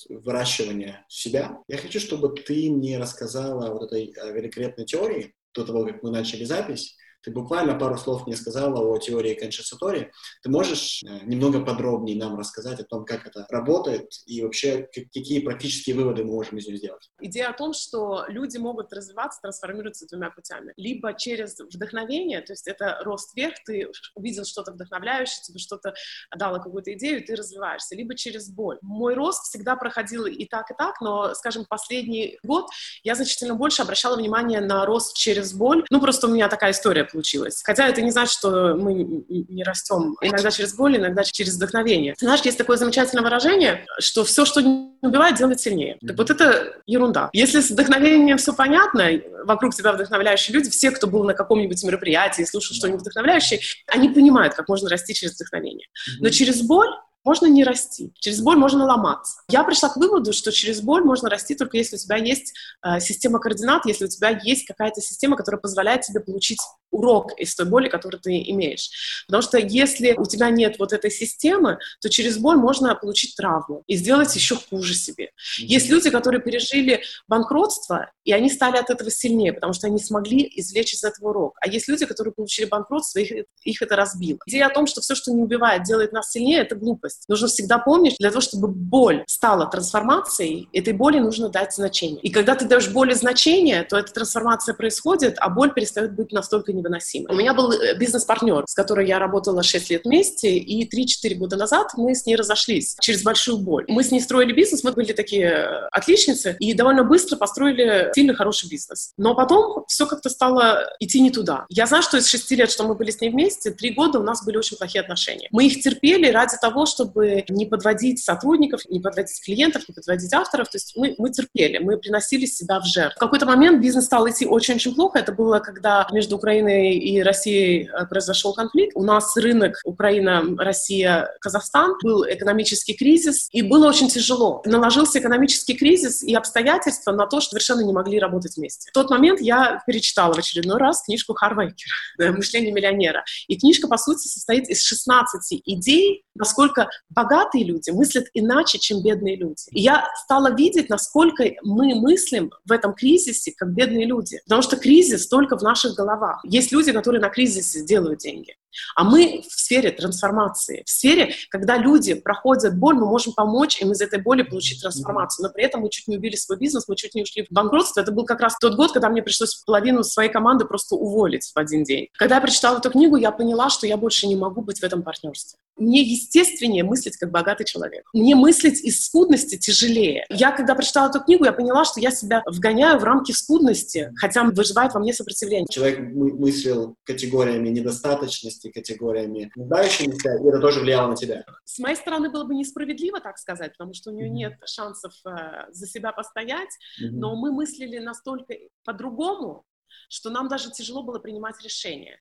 выращивания себя. Я хочу, чтобы ты мне рассказала вот этой э, великолепной теории до того, как мы начали запись, ты буквально пару слов мне сказала о теории Кенши Сатори. Ты можешь э, немного подробнее нам рассказать о том, как это работает и вообще какие практические выводы мы можем из нее сделать? Идея о том, что люди могут развиваться, трансформироваться двумя путями. Либо через вдохновение, то есть это рост вверх, ты увидел что-то вдохновляющее, тебе что-то дало какую-то идею, ты развиваешься. Либо через боль. Мой рост всегда проходил и так, и так, но, скажем, последний год я значительно больше обращала внимание на рост через боль. Ну, просто у меня такая история получилось. Хотя это не значит, что мы не растем иногда через боль, иногда через вдохновение. Знаешь, есть такое замечательное выражение, что все, что не убивает, делает сильнее. Так вот это ерунда. Если с вдохновением все понятно, вокруг тебя вдохновляющие люди, все, кто был на каком-нибудь мероприятии, слушал что-нибудь вдохновляющее, они понимают, как можно расти через вдохновение. Но через боль можно не расти. Через боль можно ломаться. Я пришла к выводу, что через боль можно расти только если у тебя есть э, система координат, если у тебя есть какая-то система, которая позволяет тебе получить урок из той боли, которую ты имеешь. Потому что если у тебя нет вот этой системы, то через боль можно получить травму и сделать еще хуже себе. Mm-hmm. Есть люди, которые пережили банкротство, и они стали от этого сильнее, потому что они смогли извлечь из этого урок. А есть люди, которые получили банкротство, их, их это разбило. Идея о том, что все, что не убивает, делает нас сильнее, это глупость. Нужно всегда помнить, для того, чтобы боль стала трансформацией, этой боли нужно дать значение. И когда ты даешь боли значение, то эта трансформация происходит, а боль перестает быть настолько невыносимой. У меня был э, бизнес-партнер, с которой я работала 6 лет вместе, и 3-4 года назад мы с ней разошлись через большую боль. Мы с ней строили бизнес, мы были такие э, отличницы, и довольно быстро построили сильно хороший бизнес. Но потом все как-то стало идти не туда. Я знаю, что из 6 лет, что мы были с ней вместе, 3 года у нас были очень плохие отношения. Мы их терпели ради того, чтобы не подводить сотрудников, не подводить клиентов, не подводить авторов. То есть мы, мы терпели, мы приносили себя в жертву. В какой-то момент бизнес стал идти очень-очень плохо. Это было, когда между Украиной и Россией э, произошел конфликт. У нас рынок Украина, Россия, Казахстан. Был экономический кризис, и было очень тяжело. Наложился экономический кризис и обстоятельства на то, что совершенно не могли работать вместе. В тот момент я перечитала в очередной раз книжку Харвейкера «Мышление миллионера». И книжка, по сути, состоит из 16 идей, насколько богатые люди мыслят иначе, чем бедные люди. И я стала видеть, насколько мы мыслим в этом кризисе, как бедные люди. Потому что кризис только в наших головах. Есть люди, которые на кризисе делают деньги. А мы в сфере трансформации, в сфере, когда люди проходят боль, мы можем помочь им из этой боли получить трансформацию. Но при этом мы чуть не убили свой бизнес, мы чуть не ушли в банкротство. Это был как раз тот год, когда мне пришлось половину своей команды просто уволить в один день. Когда я прочитала эту книгу, я поняла, что я больше не могу быть в этом партнерстве. Мне естественнее мыслить как богатый человек. Мне мыслить из скудности тяжелее. Я, когда прочитала эту книгу, я поняла, что я себя вгоняю в рамки скудности, хотя выживает во мне сопротивление. Человек мыслил категориями недостаточности, категориями нуждающимися, и это тоже влияло на тебя. С моей стороны было бы несправедливо так сказать, потому что у нее нет шансов э, за себя постоять, mm-hmm. но мы мыслили настолько по-другому, что нам даже тяжело было принимать решения.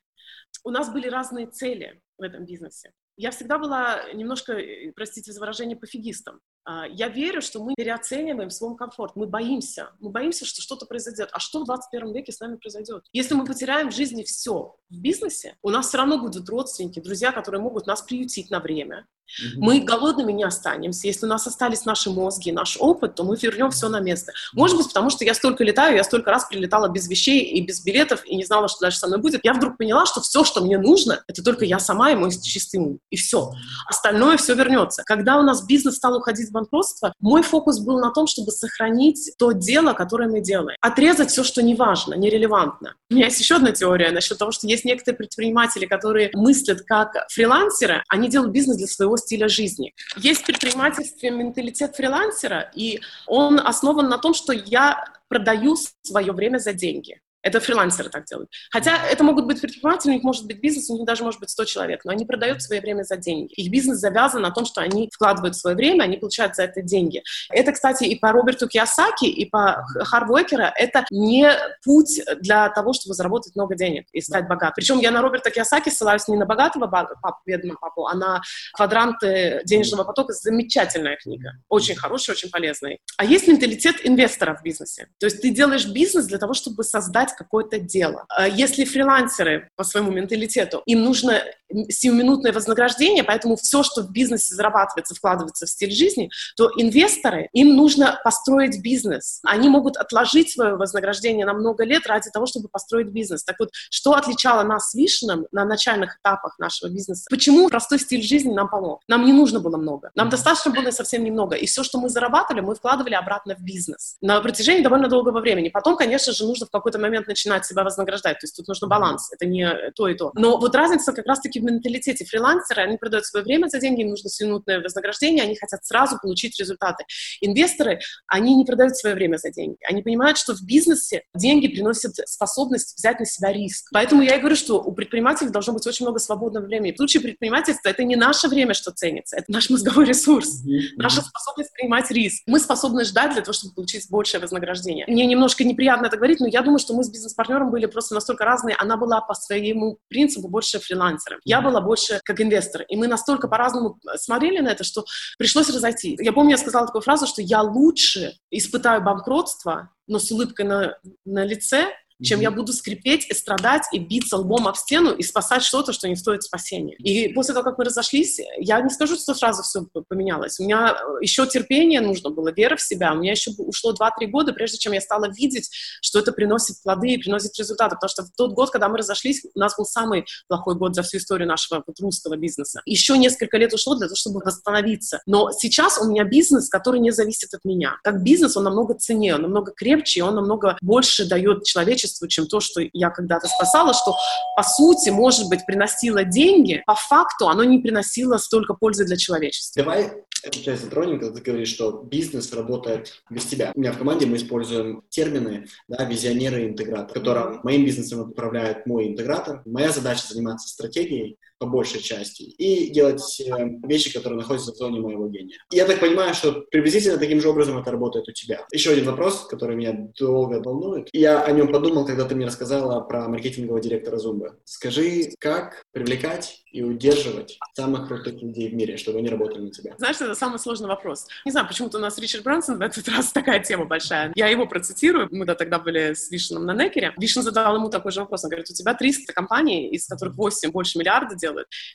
У нас были разные цели в этом бизнесе я всегда была немножко, э, простите за выражение, пофигистом. А, я верю, что мы переоцениваем свой комфорт, мы боимся, мы боимся, что что-то произойдет. А что в 21 веке с нами произойдет? Если мы потеряем в жизни все в бизнесе, у нас все равно будут родственники, друзья, которые могут нас приютить на время, Угу. Мы голодными не останемся. Если у нас остались наши мозги, наш опыт, то мы вернем все на место. Может быть, потому что я столько летаю, я столько раз прилетала без вещей и без билетов, и не знала, что дальше со мной будет. Я вдруг поняла, что все, что мне нужно, это только я сама и мой чистый ум. И все. Остальное все вернется. Когда у нас бизнес стал уходить в банкротство, мой фокус был на том, чтобы сохранить то дело, которое мы делаем. Отрезать все, что не важно, нерелевантно. У меня есть еще одна теория насчет того, что есть некоторые предприниматели, которые мыслят как фрилансеры, они делают бизнес для своего стиля жизни. Есть предпринимательский менталитет фрилансера, и он основан на том, что я продаю свое время за деньги. Это фрилансеры так делают. Хотя это могут быть предприниматели, у них может быть бизнес, у них даже может быть 100 человек, но они продают свое время за деньги. Их бизнес завязан на том, что они вкладывают свое время, они получают за это деньги. Это, кстати, и по Роберту Киосаки, и по Харву Экера, это не путь для того, чтобы заработать много денег и стать богатым. Причем я на Роберта Киосаки ссылаюсь не на богатого папу, бедного папу, а на квадранты денежного потока. Замечательная книга. Очень хорошая, очень полезная. А есть менталитет инвестора в бизнесе. То есть ты делаешь бизнес для того, чтобы создать какое-то дело. А если фрилансеры по своему менталитету, им нужно сиюминутное вознаграждение, поэтому все, что в бизнесе зарабатывается, вкладывается в стиль жизни, то инвесторы, им нужно построить бизнес. Они могут отложить свое вознаграждение на много лет ради того, чтобы построить бизнес. Так вот, что отличало нас с Вишеном на начальных этапах нашего бизнеса? Почему простой стиль жизни нам помог? Нам не нужно было много. Нам достаточно было совсем немного. И все, что мы зарабатывали, мы вкладывали обратно в бизнес на протяжении довольно долгого времени. Потом, конечно же, нужно в какой-то момент начинать себя вознаграждать. То есть тут нужно баланс. Это не то и то. Но вот разница как раз-таки в менталитете фрилансера, они продают свое время за деньги, им нужно минутное вознаграждение, они хотят сразу получить результаты. Инвесторы, они не продают свое время за деньги. Они понимают, что в бизнесе деньги приносят способность взять на себя риск. Поэтому я и говорю, что у предпринимателей должно быть очень много свободного времени. В случае предпринимательства это не наше время, что ценится, это наш мозговой ресурс, наша способность принимать риск. Мы способны ждать для того, чтобы получить большее вознаграждение. Мне немножко неприятно это говорить, но я думаю, что мы с бизнес-партнером были просто настолько разные. Она была по своему принципу больше фрилансером. Я была больше как инвестор. И мы настолько по-разному смотрели на это, что пришлось разойти. Я помню, я сказала такую фразу, что я лучше испытаю банкротство, но с улыбкой на, на лице, чем я буду скрипеть и страдать и биться лбом об стену и спасать что-то, что не стоит спасения. И после того, как мы разошлись, я не скажу, что сразу все поменялось. У меня э, еще терпение нужно было, вера в себя. У меня еще ушло 2-3 года, прежде чем я стала видеть, что это приносит плоды и приносит результаты. Потому что в тот год, когда мы разошлись, у нас был самый плохой год за всю историю нашего вот, русского бизнеса. Еще несколько лет ушло для того, чтобы восстановиться. Но сейчас у меня бизнес, который не зависит от меня. Как бизнес, он намного ценнее, он намного крепче, он намного больше дает человечеству, чем то, что я когда-то спасала, что, по сути, может быть, приносило деньги, по факту оно не приносило столько пользы для человечества. Давай эту часть затронем, когда ты говоришь, что бизнес работает без тебя. У меня в команде мы используем термины, да, визионеры и интегратор, которым моим бизнесом управляет мой интегратор. Моя задача заниматься стратегией, по большей части, и делать э, вещи, которые находятся в зоне моего гения. Я так понимаю, что приблизительно таким же образом это работает у тебя. Еще один вопрос, который меня долго волнует. Я о нем подумал, когда ты мне рассказала про маркетингового директора Зумбы. Скажи, как привлекать и удерживать самых крутых людей в мире, чтобы они работали на тебя? Знаешь, это самый сложный вопрос. Не знаю, почему-то у нас Ричард Брансон в этот раз такая тема большая. Я его процитирую. Мы да, тогда были с Вишеном на Некере. Вишен задал ему такой же вопрос. Он говорит, у тебя 300 компаний, из которых 8 больше миллиарда делают.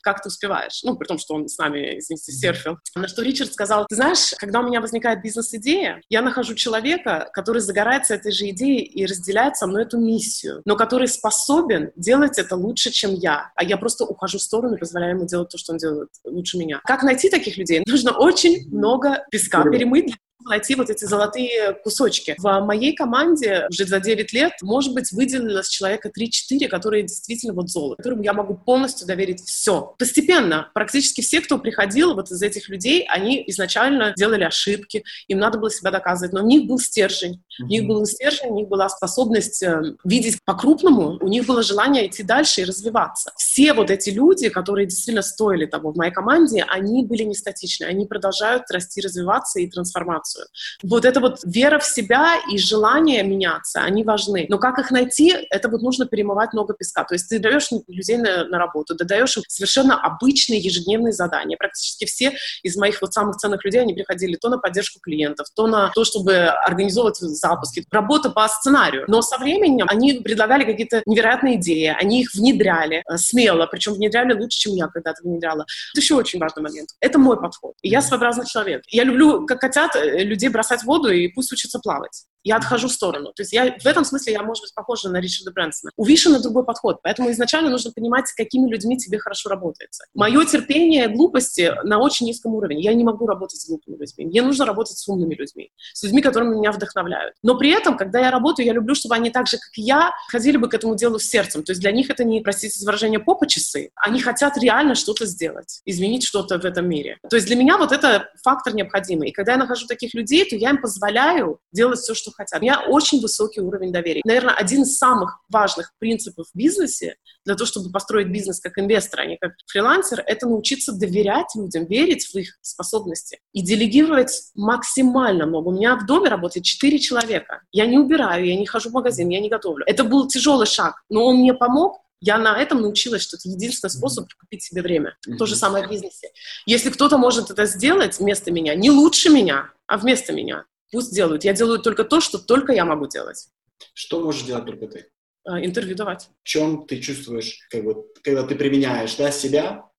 Как ты успеваешь? Ну, при том, что он с нами, извините, серфил. На что Ричард сказал, ты знаешь, когда у меня возникает бизнес-идея, я нахожу человека, который загорается этой же идеей и разделяет со мной эту миссию, но который способен делать это лучше, чем я. А я просто ухожу в сторону и позволяю ему делать то, что он делает лучше меня. Как найти таких людей? Нужно очень много песка перемыть найти вот эти золотые кусочки. В моей команде уже за 9 лет, может быть, выделилось человека 3-4, которые действительно вот золото, которым я могу полностью доверить все. Постепенно практически все, кто приходил вот из этих людей, они изначально делали ошибки, им надо было себя доказывать, но у них был стержень. У них был стержень, у них была способность э, видеть по-крупному, у них было желание идти дальше и развиваться. Все вот эти люди, которые действительно стоили того в моей команде, они были не статичны, они продолжают расти, развиваться и трансформацию информацию. Вот это вот вера в себя и желание меняться, они важны. Но как их найти, это вот нужно перемывать много песка. То есть ты даешь людей на, на работу, ты даешь им совершенно обычные ежедневные задания. Практически все из моих вот самых ценных людей, они приходили то на поддержку клиентов, то на то, чтобы организовывать запуски. Работа по сценарию. Но со временем они предлагали какие-то невероятные идеи, они их внедряли э, смело, причем внедряли лучше, чем я когда-то внедряла. Это еще очень важный момент. Это мой подход. Я своеобразный человек. Я люблю, как котят, э, людей бросать в воду и пусть учатся плавать. Я отхожу в сторону. То есть я, в этом смысле я, может быть, похожа на Ричарда Брэнсона. У Вишена другой подход, поэтому изначально нужно понимать, с какими людьми тебе хорошо работается. Мое терпение глупости на очень низком уровне. Я не могу работать с глупыми людьми. Мне нужно работать с умными людьми, с людьми, которые меня вдохновляют. Но при этом, когда я работаю, я люблю, чтобы они так же, как и я, ходили бы к этому делу с сердцем. То есть для них это не, простите за выражение, попа часы. Они хотят реально что-то сделать, изменить что-то в этом мире. То есть для меня вот это фактор необходимый. И когда я нахожу таких людей, то я им позволяю делать все, что хотят. У меня очень высокий уровень доверия. Наверное, один из самых важных принципов в бизнесе для того, чтобы построить бизнес как инвестор, а не как фрилансер, это научиться доверять людям, верить в их способности и делегировать максимально много. У меня в доме работает 4 человека. Я не убираю, я не хожу в магазин, я не готовлю. Это был тяжелый шаг, но он мне помог, я на этом научилась, что это единственный способ купить себе время. Mm-hmm. То же самое в бизнесе. Если кто-то может это сделать вместо меня, не лучше меня, а вместо меня, пусть делают. Я делаю только то, что только я могу делать. Что можешь делать только ты? А, интервью давать. В чем ты чувствуешь, как бы, когда ты применяешь да, себя,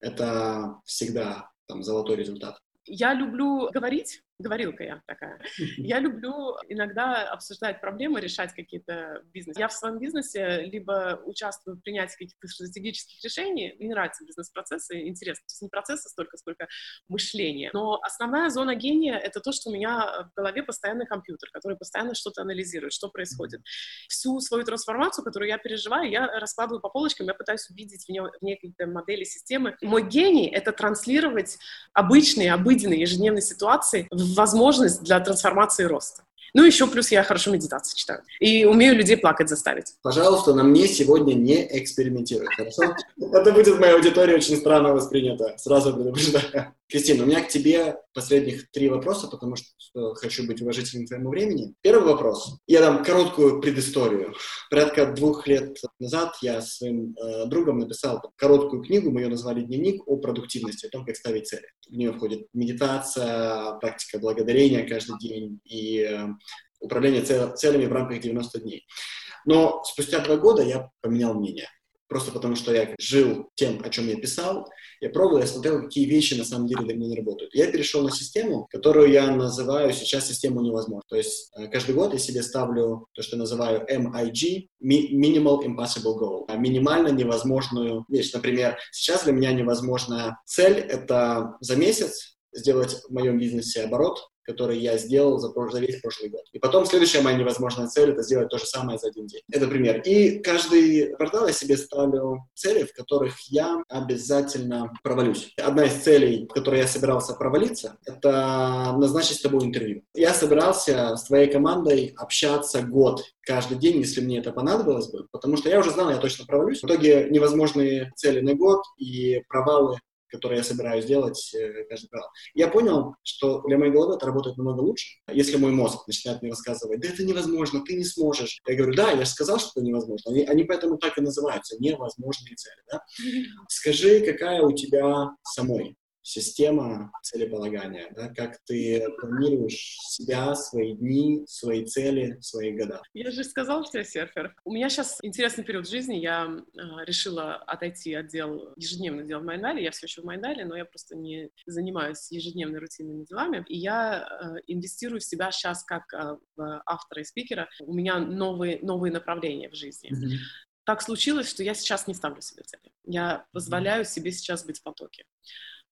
это всегда там, золотой результат? Я люблю говорить, говорилка я такая. Я люблю иногда обсуждать проблемы, решать какие-то бизнесы. Я в своем бизнесе либо участвую в принятии каких-то стратегических решений, мне нравятся бизнес-процессы, интересно. То есть не процессы столько, сколько мышление. Но основная зона гения — это то, что у меня в голове постоянный компьютер, который постоянно что-то анализирует, что происходит. Всю свою трансформацию, которую я переживаю, я раскладываю по полочкам, я пытаюсь увидеть в ней, в ней какие-то модели, системы. Мой гений — это транслировать обычные, обыденные ежедневные ситуации в возможность для трансформации и роста. Ну, еще плюс я хорошо медитации читаю. И умею людей плакать заставить. Пожалуйста, на мне сегодня не экспериментируй, хорошо? Это будет в моей аудитории очень странно воспринято. Сразу предупреждаю. Кристина, у меня к тебе последних три вопроса, потому что хочу быть уважительным твоему времени. Первый вопрос. Я дам короткую предысторию. Порядка двух лет назад я своим э, другом написал короткую книгу, мы ее назвали «Дневник о продуктивности», о том, как ставить цели. В нее входит медитация, практика благодарения каждый день и э, управление целями в рамках 90 дней. Но спустя два года я поменял мнение. Просто потому, что я жил тем, о чем я писал, я пробовал, я смотрел, какие вещи на самом деле для меня не работают. Я перешел на систему, которую я называю сейчас систему невозможно. То есть э, каждый год я себе ставлю то, что называю MIG, Minimal Impossible Goal, а минимально невозможную вещь. Например, сейчас для меня невозможная цель — это за месяц сделать в моем бизнесе оборот который я сделал за, за весь прошлый год. И потом следующая моя невозможная цель — это сделать то же самое за один день. Это пример. И каждый квартал я себе ставлю цели, в которых я обязательно провалюсь. Одна из целей, в которой я собирался провалиться, это назначить с тобой интервью. Я собирался с твоей командой общаться год каждый день, если мне это понадобилось бы, потому что я уже знал, я точно провалюсь. В итоге невозможные цели на год и провалы которые я собираюсь делать э, каждый раз. Я понял, что для моей головы это работает намного лучше. Если мой мозг начинает мне рассказывать, да это невозможно, ты не сможешь. Я говорю, да, я же сказал, что это невозможно. Они, они поэтому так и называются, невозможные цели. Да? Скажи, какая у тебя самой система целеполагания, да, как ты планируешь себя, свои дни, свои цели, свои года. Я же сказала, что я серфер. У меня сейчас интересный период жизни. Я э, решила отойти от дел, ежедневных дел в Майндале. Я все еще в Майндале, но я просто не занимаюсь ежедневными рутинными делами. И я э, инвестирую в себя сейчас как э, в автора и спикера. У меня новые, новые направления в жизни. Mm-hmm так случилось, что я сейчас не ставлю себе цели. Я позволяю себе сейчас быть в потоке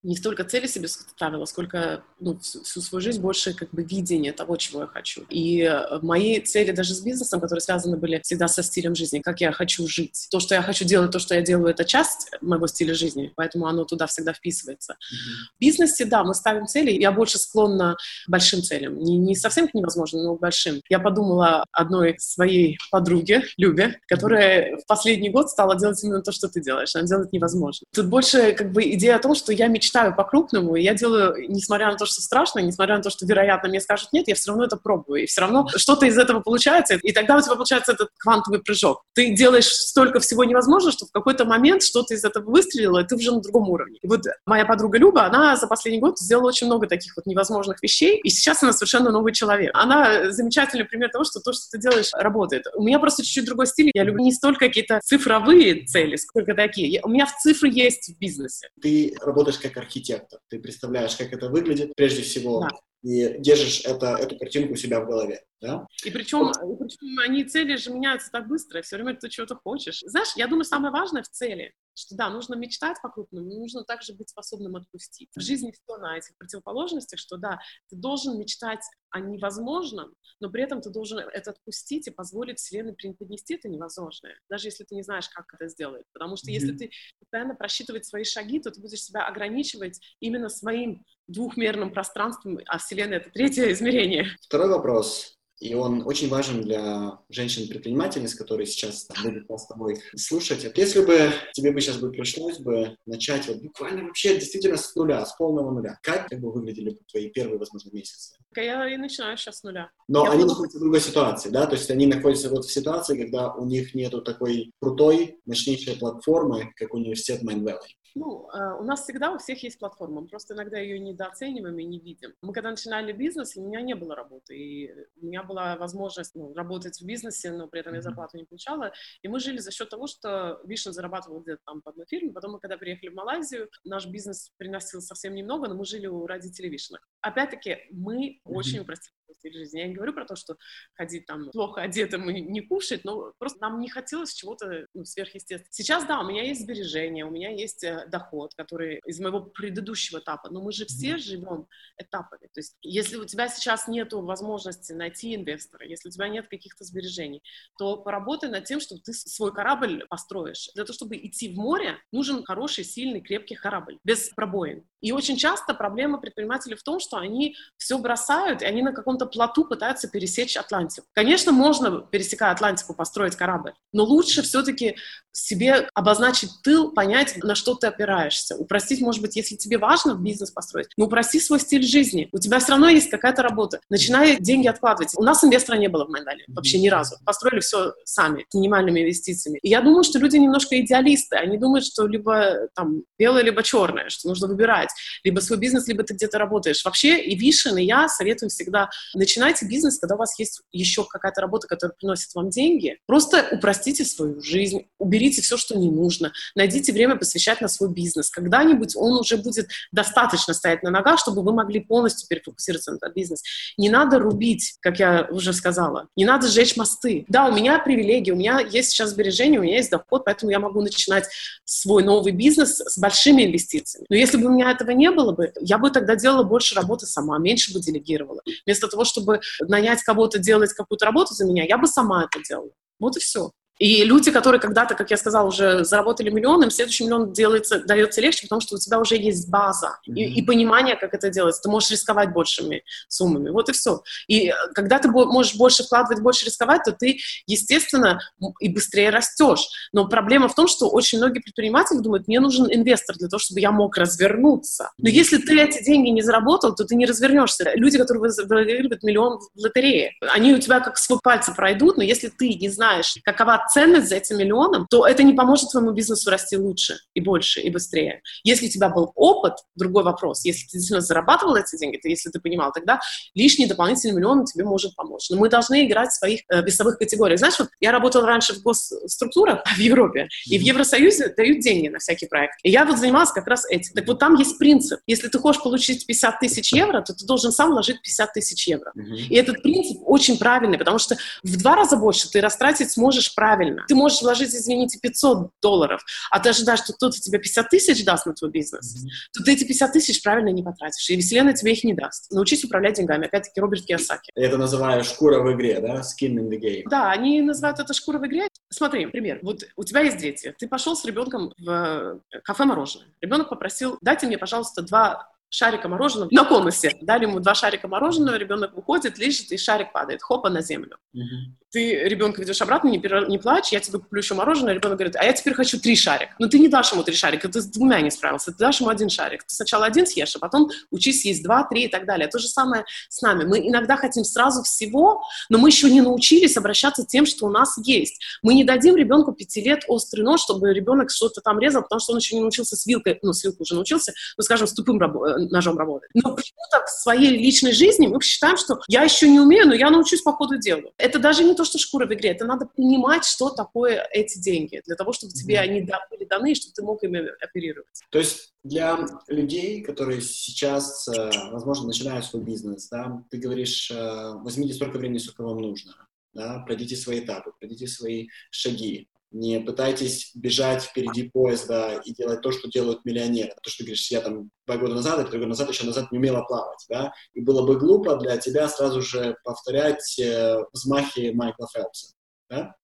не столько цели себе ставила, сколько ну, всю, всю свою жизнь больше как бы видение того, чего я хочу. И э, мои цели даже с бизнесом, которые связаны были всегда со стилем жизни, как я хочу жить. То, что я хочу делать, то, что я делаю, это часть моего стиля жизни, поэтому оно туда всегда вписывается. Mm-hmm. В бизнесе, да, мы ставим цели, я больше склонна к большим целям. Не, не совсем к невозможным, но к большим. Я подумала одной своей подруге, Любе, которая в последний год стала делать именно то, что ты делаешь. Она делает невозможно. Тут больше как бы идея о том, что я мечтаю мечтаю по-крупному, и я делаю, несмотря на то, что страшно, несмотря на то, что, вероятно, мне скажут нет, я все равно это пробую, и все равно что-то из этого получается, и тогда у тебя получается этот квантовый прыжок. Ты делаешь столько всего невозможно, что в какой-то момент что-то из этого выстрелило, и ты уже на другом уровне. И вот моя подруга Люба, она за последний год сделала очень много таких вот невозможных вещей, и сейчас она совершенно новый человек. Она замечательный пример того, что то, что ты делаешь, работает. У меня просто чуть-чуть другой стиль. Я люблю не столько какие-то цифровые цели, сколько такие. У меня в цифры есть в бизнесе. Ты работаешь как архитектор. Ты представляешь, как это выглядит, прежде всего, да. и держишь это, эту картинку у себя в голове. Да? И причем, вот. и причем они цели же меняются так быстро, все время ты чего-то хочешь. Знаешь, я думаю, самое важное в цели, что да, нужно мечтать по-крупному, но нужно также быть способным отпустить. В жизни все на этих противоположностях, что да, ты должен мечтать о невозможном, но при этом ты должен это отпустить и позволить Вселенной преподнести это невозможное, даже если ты не знаешь, как это сделать. Потому что mm-hmm. если ты постоянно просчитывать свои шаги, то ты будешь себя ограничивать именно своим двухмерным пространством, а Вселенная — это третье измерение. Второй вопрос и он очень важен для женщин-предпринимательниц, которые сейчас там, будут нас с тобой слушать. Вот если бы тебе бы сейчас бы пришлось бы начать вот буквально вообще действительно с нуля, с полного нуля, как, как бы выглядели бы твои первые, возможно, месяцы? Я и начинаю сейчас с нуля. Но я они буду... находятся в другой ситуации, да? То есть они находятся вот в ситуации, когда у них нету такой крутой, мощнейшей платформы, как университет Mind Valley. Ну, э, у нас всегда у всех есть платформа, мы просто иногда ее недооцениваем и не видим. Мы когда начинали бизнес, у меня не было работы, и у меня была возможность ну, работать в бизнесе, но при этом я зарплату не получала, и мы жили за счет того, что Вишен зарабатывал где-то там по одной фирме, потом мы когда приехали в Малайзию, наш бизнес приносил совсем немного, но мы жили у родителей Вишена. Опять-таки, мы очень упростили стиль жизни. Я не говорю про то, что ходить там плохо одетым и не кушать, но просто нам не хотелось чего-то ну, сверхъестественного. Сейчас, да, у меня есть сбережения, у меня есть э, доход, который из моего предыдущего этапа, но мы же все живем этапами. То есть если у тебя сейчас нет возможности найти инвестора, если у тебя нет каких-то сбережений, то поработай над тем, чтобы ты свой корабль построишь. Для того, чтобы идти в море, нужен хороший, сильный, крепкий корабль, без пробоин. И очень часто проблема предпринимателей в том, что они все бросают, и они на каком-то плоту пытаются пересечь Атлантику. Конечно, можно, пересекая Атлантику, построить корабль, но лучше все-таки себе обозначить тыл, понять, на что ты опираешься. Упростить, может быть, если тебе важно бизнес построить, но упрости свой стиль жизни. У тебя все равно есть какая-то работа. Начинай деньги откладывать. У нас инвестора не было в Майдале, вообще ни разу. Построили все сами, с минимальными инвестициями. И я думаю, что люди немножко идеалисты. Они думают, что либо там белое, либо черное, что нужно выбирать. Либо свой бизнес, либо ты где-то работаешь. Вообще и Вишен, и я советую всегда, начинайте бизнес, когда у вас есть еще какая-то работа, которая приносит вам деньги. Просто упростите свою жизнь, уберите все, что не нужно, найдите время посвящать на свой бизнес. Когда-нибудь он уже будет достаточно стоять на ногах, чтобы вы могли полностью перефокусироваться на этот бизнес. Не надо рубить, как я уже сказала, не надо сжечь мосты. Да, у меня привилегии, у меня есть сейчас сбережения, у меня есть доход, поэтому я могу начинать свой новый бизнес с большими инвестициями. Но если бы у меня этого не было бы, я бы тогда делала больше работы сама, меньше бы делегировала. Вместо того, чтобы нанять кого-то делать какую-то работу за меня, я бы сама это делала. Вот и все. И люди, которые когда-то, как я сказала, уже заработали миллион, им следующий миллион делается, дается легче, потому что у тебя уже есть база mm-hmm. и, и понимание, как это делается. Ты можешь рисковать большими суммами. Вот и все. И э, когда ты можешь больше вкладывать, больше рисковать, то ты, естественно, и быстрее растешь. Но проблема в том, что очень многие предприниматели думают, мне нужен инвестор для того, чтобы я мог развернуться. Но если ты эти деньги не заработал, то ты не развернешься. Люди, которые выигрывают миллион в лотерее, они у тебя как свой пальцы пройдут, но если ты не знаешь, какова ценность за этим миллионом, то это не поможет твоему бизнесу расти лучше и больше и быстрее. Если у тебя был опыт, другой вопрос. Если ты действительно зарабатывал эти деньги, то если ты понимал, тогда лишний дополнительный миллион тебе может помочь. Но мы должны играть в своих э, весовых категориях. Знаешь, вот я работала раньше в госструктурах в Европе, и в Евросоюзе дают деньги на всякий проект. И я вот занималась как раз этим. Так вот там есть принцип. Если ты хочешь получить 50 тысяч евро, то ты должен сам вложить 50 тысяч евро. И этот принцип очень правильный, потому что в два раза больше ты растратить сможешь правильно правильно. Ты можешь вложить, извините, 500 долларов, а ты ожидаешь, что кто-то тебе 50 тысяч даст на твой бизнес, mm-hmm. то ты эти 50 тысяч правильно не потратишь, и Вселенная тебе их не даст. Научись управлять деньгами. Опять-таки, Роберт Киосаки. Это называю шкура в игре, да? Skin in the game. Да, они называют это шкура в игре. Смотри, пример. Вот у тебя есть дети. Ты пошел с ребенком в э, кафе мороженое. Ребенок попросил, дайте мне, пожалуйста, два шарика мороженого на конусе. Дали ему два шарика мороженого, ребенок выходит, лежит, и шарик падает, хопа, на землю. Mm-hmm. Ты ребенка ведешь обратно, не, не плачь, я тебе куплю еще мороженое, ребенок говорит, а я теперь хочу три шарика. Но ты не дашь ему три шарика, ты с двумя не справился, ты дашь ему один шарик. Ты сначала один съешь, а потом учись есть два, три и так далее. То же самое с нами. Мы иногда хотим сразу всего, но мы еще не научились обращаться тем, что у нас есть. Мы не дадим ребенку пяти лет острый нож, чтобы ребенок что-то там резал, потому что он еще не научился с вилкой, ну, с вилкой уже научился, ну, скажем, с тупым рабо- ножом работать. Но почему-то в своей личной жизни мы считаем, что я еще не умею, но я научусь по ходу дела. Это даже не то, что шкура в игре, это надо понимать, что такое эти деньги, для того, чтобы тебе они были даны, и чтобы ты мог ими оперировать. То есть для людей, которые сейчас, э, возможно, начинают свой бизнес, да, ты говоришь, э, возьмите столько времени, сколько вам нужно, да, пройдите свои этапы, пройдите свои шаги, не пытайтесь бежать впереди поезда и делать то, что делают миллионеры. То, что ты говоришь, я там два года назад, или три года назад еще назад не умела плавать, да, и было бы глупо для тебя сразу же повторять э, взмахи Майкла Фелпса, да?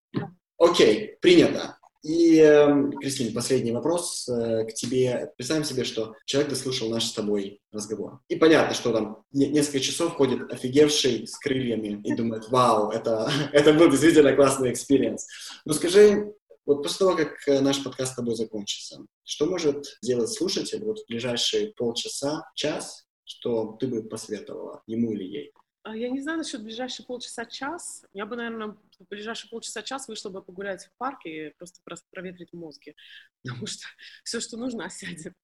Окей, принято. И, э, Кристина, последний вопрос э, к тебе. Представим себе, что человек дослушал наш с тобой разговор. И понятно, что там несколько часов ходит офигевший с крыльями и думает, вау, это, это был действительно классный experience. Но скажи, вот после того, как э, наш подкаст с тобой закончится, что может сделать слушатель вот в ближайшие полчаса, час, что ты бы посоветовала ему или ей? А, я не знаю насчет ближайшие полчаса-час. Я бы, наверное, в ближайшие полчаса-час вышла бы погулять в парке и просто проветрить мозги. Потому что все, что нужно, осядет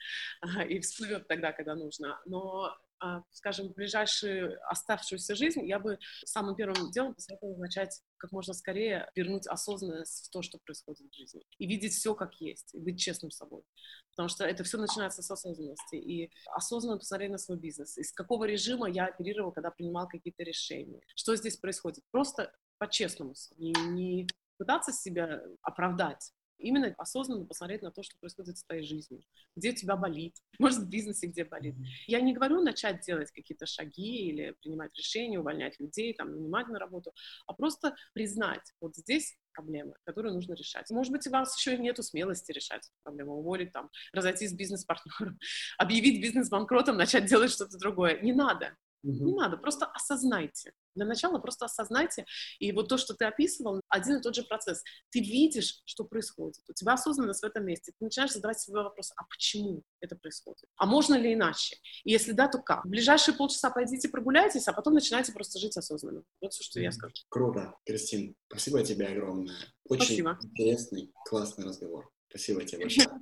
и всплывет тогда, когда нужно. Но а, скажем, в ближайшую оставшуюся жизнь, я бы самым первым делом посоветовала начать как можно скорее вернуть осознанность в то, что происходит в жизни. И видеть все как есть, и быть честным с собой. Потому что это все начинается с осознанности. И осознанно посмотреть на свой бизнес. Из какого режима я оперировал, когда принимал какие-то решения. Что здесь происходит? Просто по-честному. Не, не пытаться себя оправдать, именно осознанно посмотреть на то, что происходит в твоей жизни, где у тебя болит, может, в бизнесе где болит. Я не говорю начать делать какие-то шаги или принимать решения, увольнять людей, там, нанимать на работу, а просто признать, вот здесь проблемы, которые нужно решать. Может быть, у вас еще и нету смелости решать эту проблему, уволить там, разойтись с бизнес-партнером, объявить бизнес банкротом, начать делать что-то другое. Не надо. Не надо, просто осознайте. Для начала просто осознайте, и вот то, что ты описывал, один и тот же процесс. Ты видишь, что происходит, у тебя осознанность в этом месте, ты начинаешь задавать себе вопрос, а почему это происходит? А можно ли иначе? И если да, то как? В ближайшие полчаса пойдите прогуляйтесь, а потом начинайте просто жить осознанно. Вот все, что я скажу. Круто, Кристин. Спасибо тебе огромное. Очень Спасибо. интересный, классный разговор. Спасибо тебе большое.